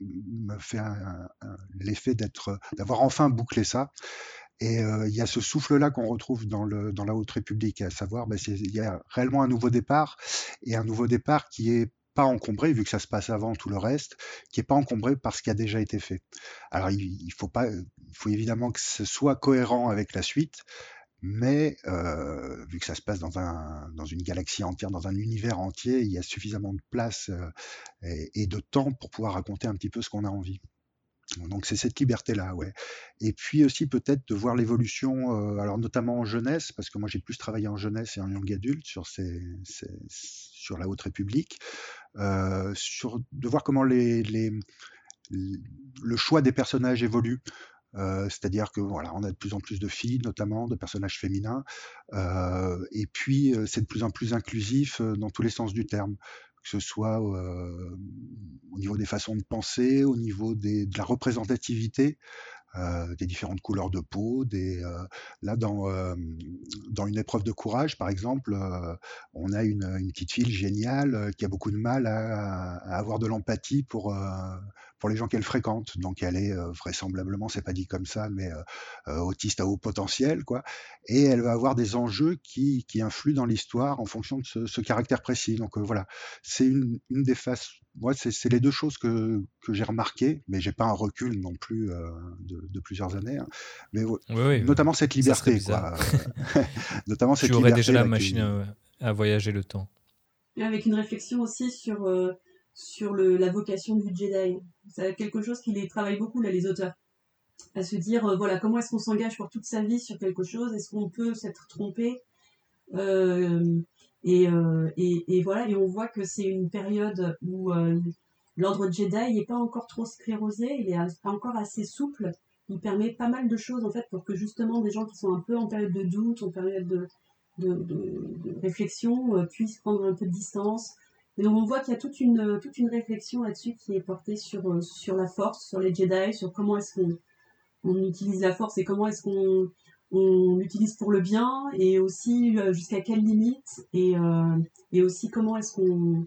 me fait l'effet d'être, d'avoir enfin bouclé ça. Et il y a ce souffle-là qu'on retrouve dans, le, dans la Haute République, à savoir, ben, il y a réellement un nouveau départ, et un nouveau départ qui est pas encombré, vu que ça se passe avant tout le reste, qui est pas encombré par ce qui a déjà été fait. Alors il, faut pas, faut évidemment que ce soit cohérent avec la suite, mais euh, vu que ça se passe dans, un, dans une galaxie entière, dans un univers entier, il y a suffisamment de place euh, et, de temps pour pouvoir raconter un petit peu ce qu'on a envie. Donc c'est cette liberté-là, ouais. Et puis aussi peut-être de voir l'évolution, euh, alors notamment en jeunesse, parce que moi j'ai plus travaillé en jeunesse et en young adulte sur ces, sur la Haute République, sur de voir comment le choix des personnages évolue. Euh, c'est-à-dire que voilà, on a de plus en plus de filles, notamment de personnages féminins, euh, et puis euh, c'est de plus en plus inclusif dans tous les sens du terme que ce soit euh, au niveau des façons de penser, au niveau de la représentativité euh, des différentes couleurs de peau. Euh, là, dans, dans une épreuve de courage, par exemple, on a une, petite fille géniale qui a beaucoup de mal à avoir de l'empathie pour pour les gens qu'elle fréquente. Donc elle est euh, vraisemblablement, c'est pas dit comme ça, mais euh, euh, autiste à haut potentiel, quoi. Et elle va avoir des enjeux qui, qui influent dans l'histoire en fonction de ce, ce caractère précis. Donc voilà, c'est une, une, des faces. Moi, c'est les deux choses que, que j'ai remarquées, mais j'ai pas un recul non plus de, de, plusieurs années. Hein. Mais oui, oui, notamment cette liberté, quoi. *laughs* notamment cette tu aurais déjà la machine à, à, voyager le temps. Avec une réflexion aussi sur sur le, la vocation du Jedi. C'est quelque chose qui les travaille beaucoup, là, les auteurs. À se dire, euh, voilà, comment est-ce qu'on s'engage pour toute sa vie sur quelque chose? Est-ce qu'on peut s'être trompé? Euh, et, euh, et, et, voilà, et on voit que c'est une période où l'ordre Jedi n'est pas encore trop sclérosé, il est pas encore assez souple. Il permet pas mal de choses, en fait, pour que justement des gens qui sont un peu en période de doute, en période de, de, réflexion, puissent prendre un peu de distance, et donc on voit qu'il y a toute une, toute une réflexion là-dessus qui est portée sur, euh, sur la force, sur les Jedi, sur comment est-ce qu'on on utilise la force et comment est-ce qu'on on l'utilise pour le bien et aussi euh, jusqu'à quelle limite et, euh, et aussi comment est-ce qu'on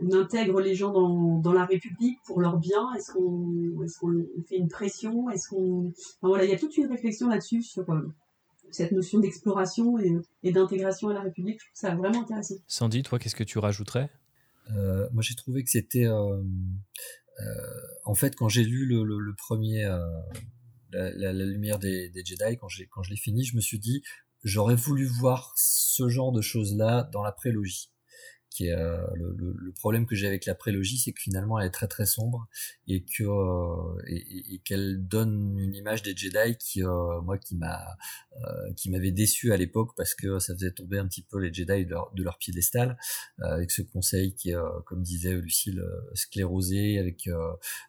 on intègre les gens dans, la République pour leur bien Est-ce qu'on est fait une pression? Est-ce qu'on voilà, il y a toute une réflexion là-dessus sur cette notion d'exploration et d'intégration à la République. Je trouve ça vraiment intéressant. Sandy, toi, qu'est-ce que tu rajouterais? Euh, moi, j'ai trouvé que c'était, euh, euh, en fait, quand j'ai lu le, premier, la, lumière des, Jedi, quand quand je l'ai fini, je me suis dit, j'aurais voulu voir ce genre de choses là dans la prélogie qui est euh, le, le, problème que j'ai avec la prélogie, c'est que finalement elle est très très sombre et que euh, et, et qu'elle donne une image des Jedi qui euh, moi qui m'a euh, qui m'avait déçu à l'époque parce que ça faisait tomber un petit peu les Jedi de leur, de leur piédestal euh, avec ce conseil qui est comme disait Lucille sclérosé avec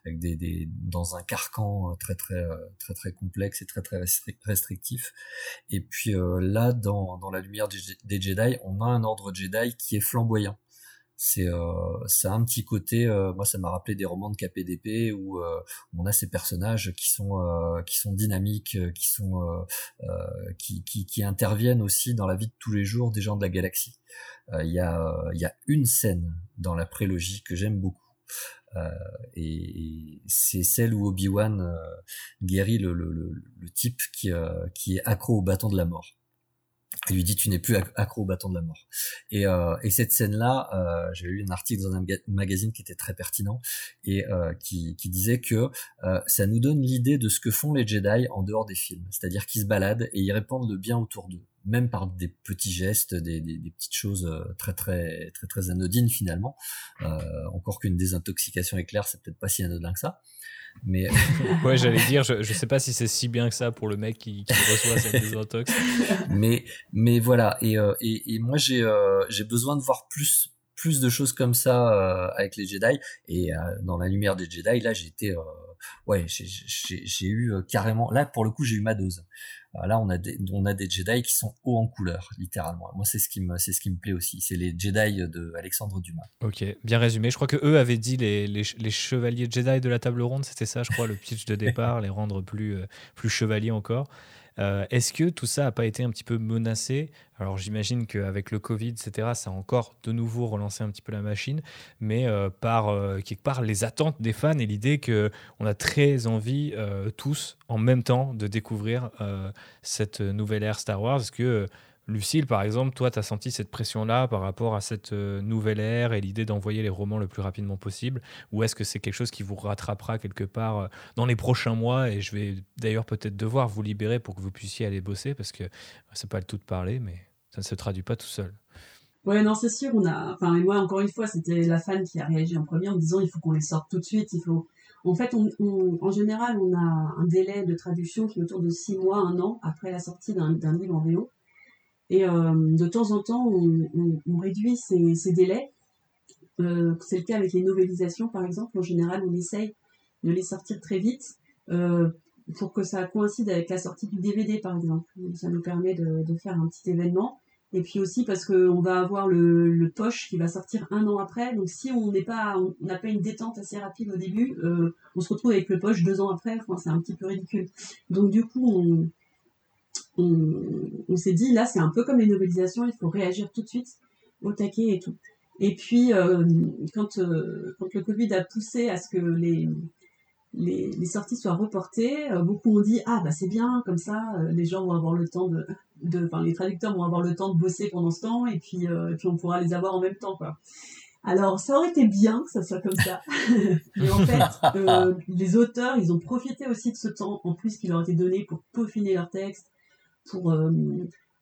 avec des, des dans un carcan très très très très complexe et très très restrictif. Et puis là dans dans la lumière des Jedi on a un ordre Jedi qui est flamboyant c'est euh, ça un petit côté euh, moi ça m'a rappelé des romans de KPDP où euh, on a ces personnages qui sont euh, qui sont dynamiques qui sont euh, qui, qui, qui interviennent aussi dans la vie de tous les jours des gens de la galaxie. Il y a il y a une scène dans la prélogie que j'aime beaucoup et, et c'est celle où Obi-Wan guérit le, le, le, le, type qui, qui est accro au bâton de la mort il lui dit tu n'es plus accro au bâton de la mort. Et, euh, et cette scène-là, euh, j'avais lu un article dans un magazine qui était très pertinent et euh, qui, qui, disait que euh, ça nous donne l'idée de ce que font les Jedi en dehors des films, c'est-à-dire qu'ils se baladent et ils répandent le bien autour d'eux. même par des petits gestes, des, des, des petites choses très très très très anodines finalement. encore qu'une désintoxication éclair, c'est peut-être pas si anodin que ça. Mais *laughs* ouais, j'allais dire, je, je sais pas si c'est si bien que ça pour le mec qui, qui reçoit cette désintox. mais mais voilà, et et, et moi j'ai j'ai besoin de voir plus plus de choses comme ça euh, avec les Jedi. Et euh, dans la lumière des Jedi, là, j'étais, euh, ouais, j'ai eu carrément, là, pour le coup, j'ai eu ma dose. là, on a des, on a des Jedi qui sont hauts en couleur, littéralement. Moi, c'est ce qui me, c'est ce qui me plaît aussi. C'est les Jedi de Alexandre Dumas. Ok, bien résumé. Je crois que eux avaient dit les, les, les chevaliers Jedi de la table ronde. C'était ça, je crois, le pitch de *laughs* départ, les rendre plus, plus chevaliers encore. Euh, est-ce que tout ça n'a pas été un petit peu menacé? Alors j'imagine qu'avec le Covid, etc., ça a encore de nouveau relancé un petit peu la machine, mais euh, par euh, quelque part les attentes des fans et l'idée qu'on a très envie tous en même temps de découvrir cette nouvelle ère Star Wars. Que Lucille, par exemple, toi, tu as senti cette pression-là par rapport à cette euh, nouvelle ère et l'idée d'envoyer les romans le plus rapidement possible? Ou est-ce que c'est quelque chose qui vous rattrapera quelque part euh, dans les prochains mois? Et je vais d'ailleurs peut-être devoir vous libérer pour que vous puissiez aller bosser parce que c'est pas le tout de parler, mais ça ne se traduit pas tout seul. Ouais, non, c'est sûr. On a, enfin, moi, encore une fois, c'était la fan qui a réagi en premier en disant il faut qu'on les sorte tout de suite. Il faut. En fait, en général, on a un délai de traduction qui est autour de six mois, un an après la sortie d'un livre en VO. Et euh, de temps en temps, on, réduit ces, délais. Euh, c'est le cas avec les novélisations, par exemple. En général, on essaye de les sortir très vite euh, pour que ça coïncide avec la sortie du DVD, par exemple. ça nous permet de, faire un petit événement. Et puis aussi parce qu'on va avoir le, poche qui va sortir un an après. Donc si on n'a pas une détente assez rapide au début, on se retrouve avec le poche deux ans après. Enfin, c'est un petit peu ridicule. Donc du coup, on, on, s'est dit là c'est un peu comme les novélisations, il faut réagir tout de suite au taquet et tout. Et puis euh, quand, euh, quand le Covid a poussé à ce que les, les, sorties soient reportées, euh, beaucoup ont dit ah bah c'est bien comme ça, les gens vont avoir le temps de, de enfin les traducteurs vont avoir le temps de bosser pendant ce temps et puis, puis on pourra les avoir en même temps quoi. Alors, ça aurait été bien que ça soit comme ça. *laughs* Mais en fait, les auteurs, ils ont profité aussi de ce temps, en plus, qui leur a été donné pour peaufiner leur texte, pour, euh,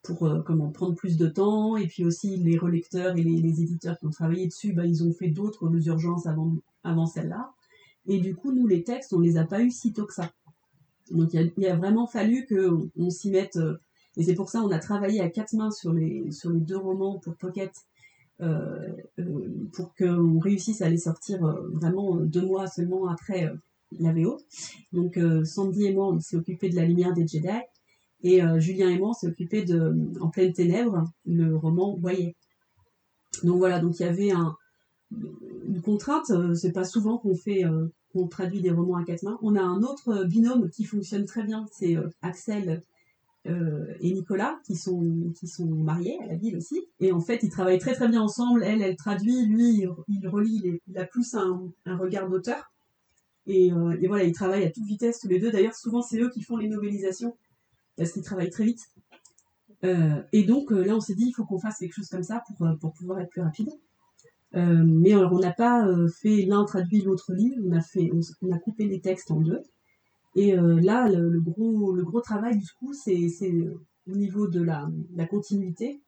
pour euh, comment prendre plus de temps. Et puis aussi, les relecteurs et les, éditeurs qui ont travaillé dessus, bah, ils ont fait d'autres urgences avant, avant celle-là. Et du coup, nous, les textes, on les a pas eu si tôt que ça. Donc, il a, vraiment fallu qu'on on, s'y mette. Euh, et c'est pour ça on a travaillé à quatre mains sur les, sur les deux romans pour Pocket, euh, pour qu'on réussisse à les sortir vraiment deux mois seulement après la VO. Donc, Sandy et moi, on s'est occupé de la lumière des Jedi. Et euh, Julien s'est occupé de En pleine ténèbres, le roman Voyez. Donc voilà, donc il y avait un, une contrainte. Euh, c'est pas souvent qu'on fait, euh, qu'on traduit des romans à quatre mains. On a un autre binôme qui fonctionne très bien, c'est Axel et Nicolas qui sont qui sont mariés à la ville aussi. Et en fait, ils travaillent très très bien ensemble. Elle, elle traduit, lui, il, relit, il, a plus un, un regard d'auteur. Et, et, voilà, ils travaillent à toute vitesse tous les deux. D'ailleurs, souvent, c'est eux qui font les novélisations parce qu'ils travaillent très vite. Euh, et donc euh, là, on s'est dit, il faut qu'on fasse quelque chose comme ça pour, euh, pour pouvoir être plus rapide. mais on n'a pas fait l'un traduit, l'autre lit, on a, fait, on, a coupé les textes en deux. Et là, le, gros, le gros travail du coup, c'est au niveau de la, la continuité,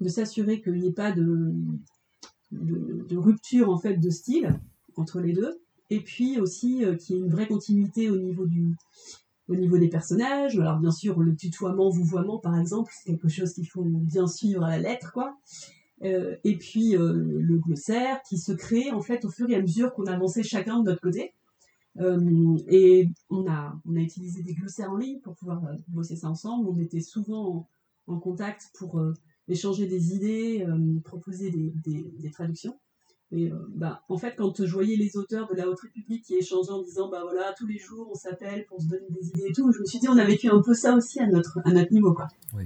de s'assurer qu'il n'y ait pas de, de, de, rupture en fait de style entre les deux, et puis aussi qu'il y ait une vraie continuité au niveau du, au niveau des personnages. Alors bien sûr, le tutoiement, vouvoiement, par exemple, c'est quelque chose qu'il faut bien suivre à la lettre, quoi. Euh, et puis euh, le glossaire qui se crée en fait au fur et à mesure qu'on avançait chacun de notre côté. Euh, et on a, on a utilisé des glossaires en ligne pour pouvoir bosser ça ensemble. On était souvent en, contact pour échanger des idées, proposer des, des traductions. Et euh, bah, en fait, quand je voyais les auteurs de la Haute République qui échangeaient en disant, bah voilà, tous les jours on s'appelle pour se donner des idées et tout, je me suis dit, on a vécu un peu ça aussi à notre, à notre niveau, quoi. Oui.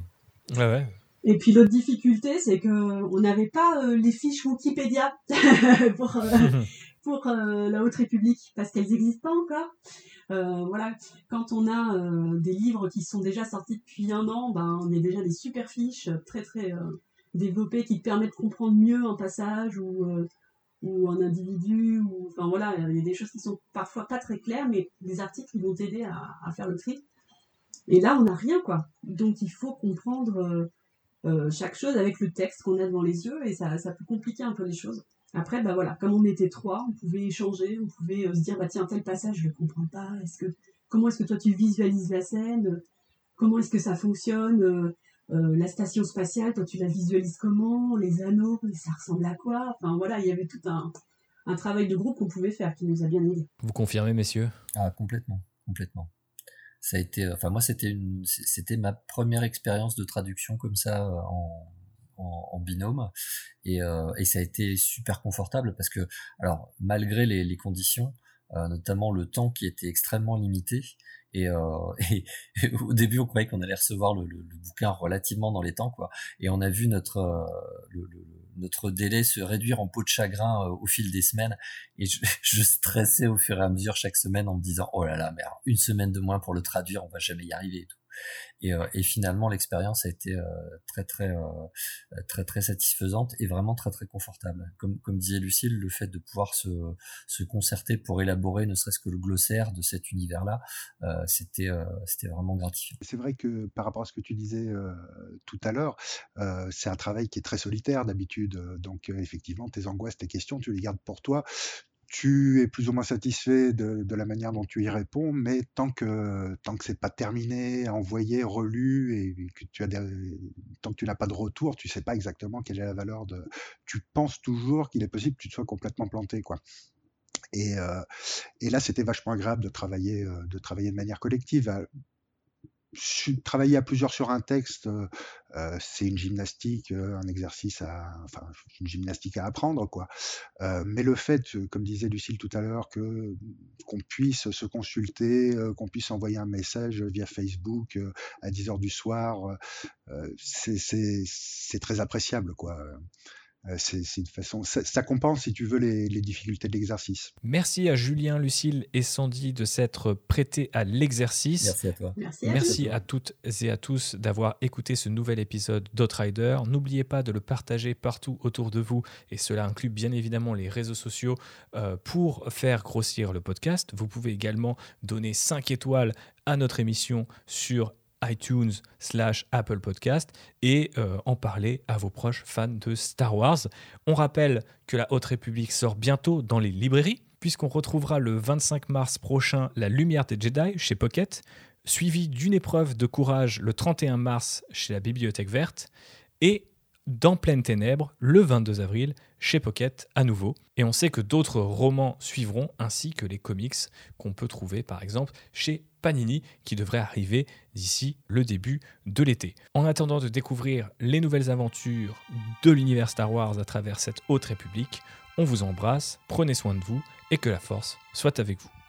Ouais, ouais. Et puis l'autre difficulté, c'est que on n'avait pas euh, les fiches Wikipédia *laughs* pour euh, *laughs* pour la Haute République parce qu'elles n'existent pas encore. voilà, quand on a des livres qui sont déjà sortis depuis un an, ben on a déjà des super fiches très très développées qui permettent de comprendre mieux un passage ou ou un individu, ou enfin voilà, il y a des choses qui sont parfois pas très claires, mais les articles vont t'aider à, faire le tri. Et là, on n'a rien, quoi. Donc, il faut comprendre chaque chose avec le texte qu'on a devant les yeux, et ça, peut compliquer un peu les choses. Après, bah voilà, comme on était trois, on pouvait échanger, on pouvait se dire, bah tiens, tel passage, je ne comprends pas. Est-ce que, comment est-ce que toi tu visualises la scène Comment est-ce que ça fonctionne euh, la station spatiale, toi tu la visualises comment? Les anneaux, ça ressemble à quoi? Enfin voilà, il y avait tout un, travail de groupe qu'on pouvait faire qui nous a bien aidé. Vous confirmez, messieurs? Ah complètement, complètement. Ça a été, enfin moi c'était une, c'était ma première expérience de traduction comme ça euh, en, en, binôme et, euh, et, ça a été super confortable parce que alors malgré les, les conditions, notamment le temps qui était extrêmement limité, euh, *laughs* et, au début, on croyait qu'on allait recevoir le, bouquin relativement dans les temps, quoi. Et on a vu notre euh, notre délai se réduire en peau de chagrin euh, au fil des semaines. Et je, *laughs* je, stressais au fur et à mesure chaque semaine en me disant oh là là, mais une semaine de moins pour le traduire, on va jamais y arriver. Et tout. Et, euh, et finalement, l'expérience a été euh, très très euh, très très satisfaisante et vraiment très très confortable. Comme comme disait Lucille, le fait de pouvoir se se concerter pour élaborer ne serait-ce que le glossaire de cet univers-là, c'était c'était vraiment gratifiant. C'est vrai que par rapport à ce que tu disais tout à l'heure, c'est un travail qui est très solitaire d'habitude. Donc effectivement, tes angoisses, tes questions, tu les gardes pour toi tu es plus ou moins satisfait de, la manière dont tu y réponds, mais tant que tant que c'est pas terminé, envoyé, relu et que tu as tant que tu n'as pas de retour, tu sais pas exactement quelle est la valeur de. Tu penses toujours qu'il est possible que tu te sois complètement planté, quoi. Et, euh, et là, c'était vachement agréable de travailler, euh, de travailler de manière collective travailler à plusieurs sur un texte, euh, euh, c'est une gymnastique, euh, un exercice à, enfin, une gymnastique à apprendre, quoi. mais le fait, comme disait Lucille tout à l'heure, que qu'on puisse se consulter, qu'on puisse envoyer un message via Facebook à 10 heures du soir, c'est très appréciable, quoi. Euh, c'est une façon, ça, compense, si tu veux, les, difficultés de l'exercice. Merci à Julien, Lucille et Sandy de s'être prêtés à l'exercice. Merci à toi. Merci, à, toutes et à tous d'avoir écouté ce nouvel épisode d'Outrider. N'oubliez pas de le partager partout autour de vous, et cela inclut bien évidemment les réseaux sociaux euh, pour faire grossir le podcast. Vous pouvez également donner 5 étoiles à notre émission sur iTunes slash Apple Podcast et euh, en parler à vos proches fans de Star Wars. On rappelle que la Haute République sort bientôt dans les librairies, puisqu'on retrouvera le 25 mars prochain La Lumière des Jedi chez Pocket, suivi d'une épreuve de courage le 31 mars chez la Bibliothèque Verte, et dans Pleine Ténèbres le 22 avril chez Pocket à nouveau. Et on sait que d'autres romans suivront, ainsi que les comics qu'on peut trouver par exemple chez Panini, qui devrait arriver d'ici le début de l'été. En attendant de découvrir les nouvelles aventures de l'univers Star Wars à travers cette haute république, on vous embrasse, prenez soin de vous et que la force soit avec vous.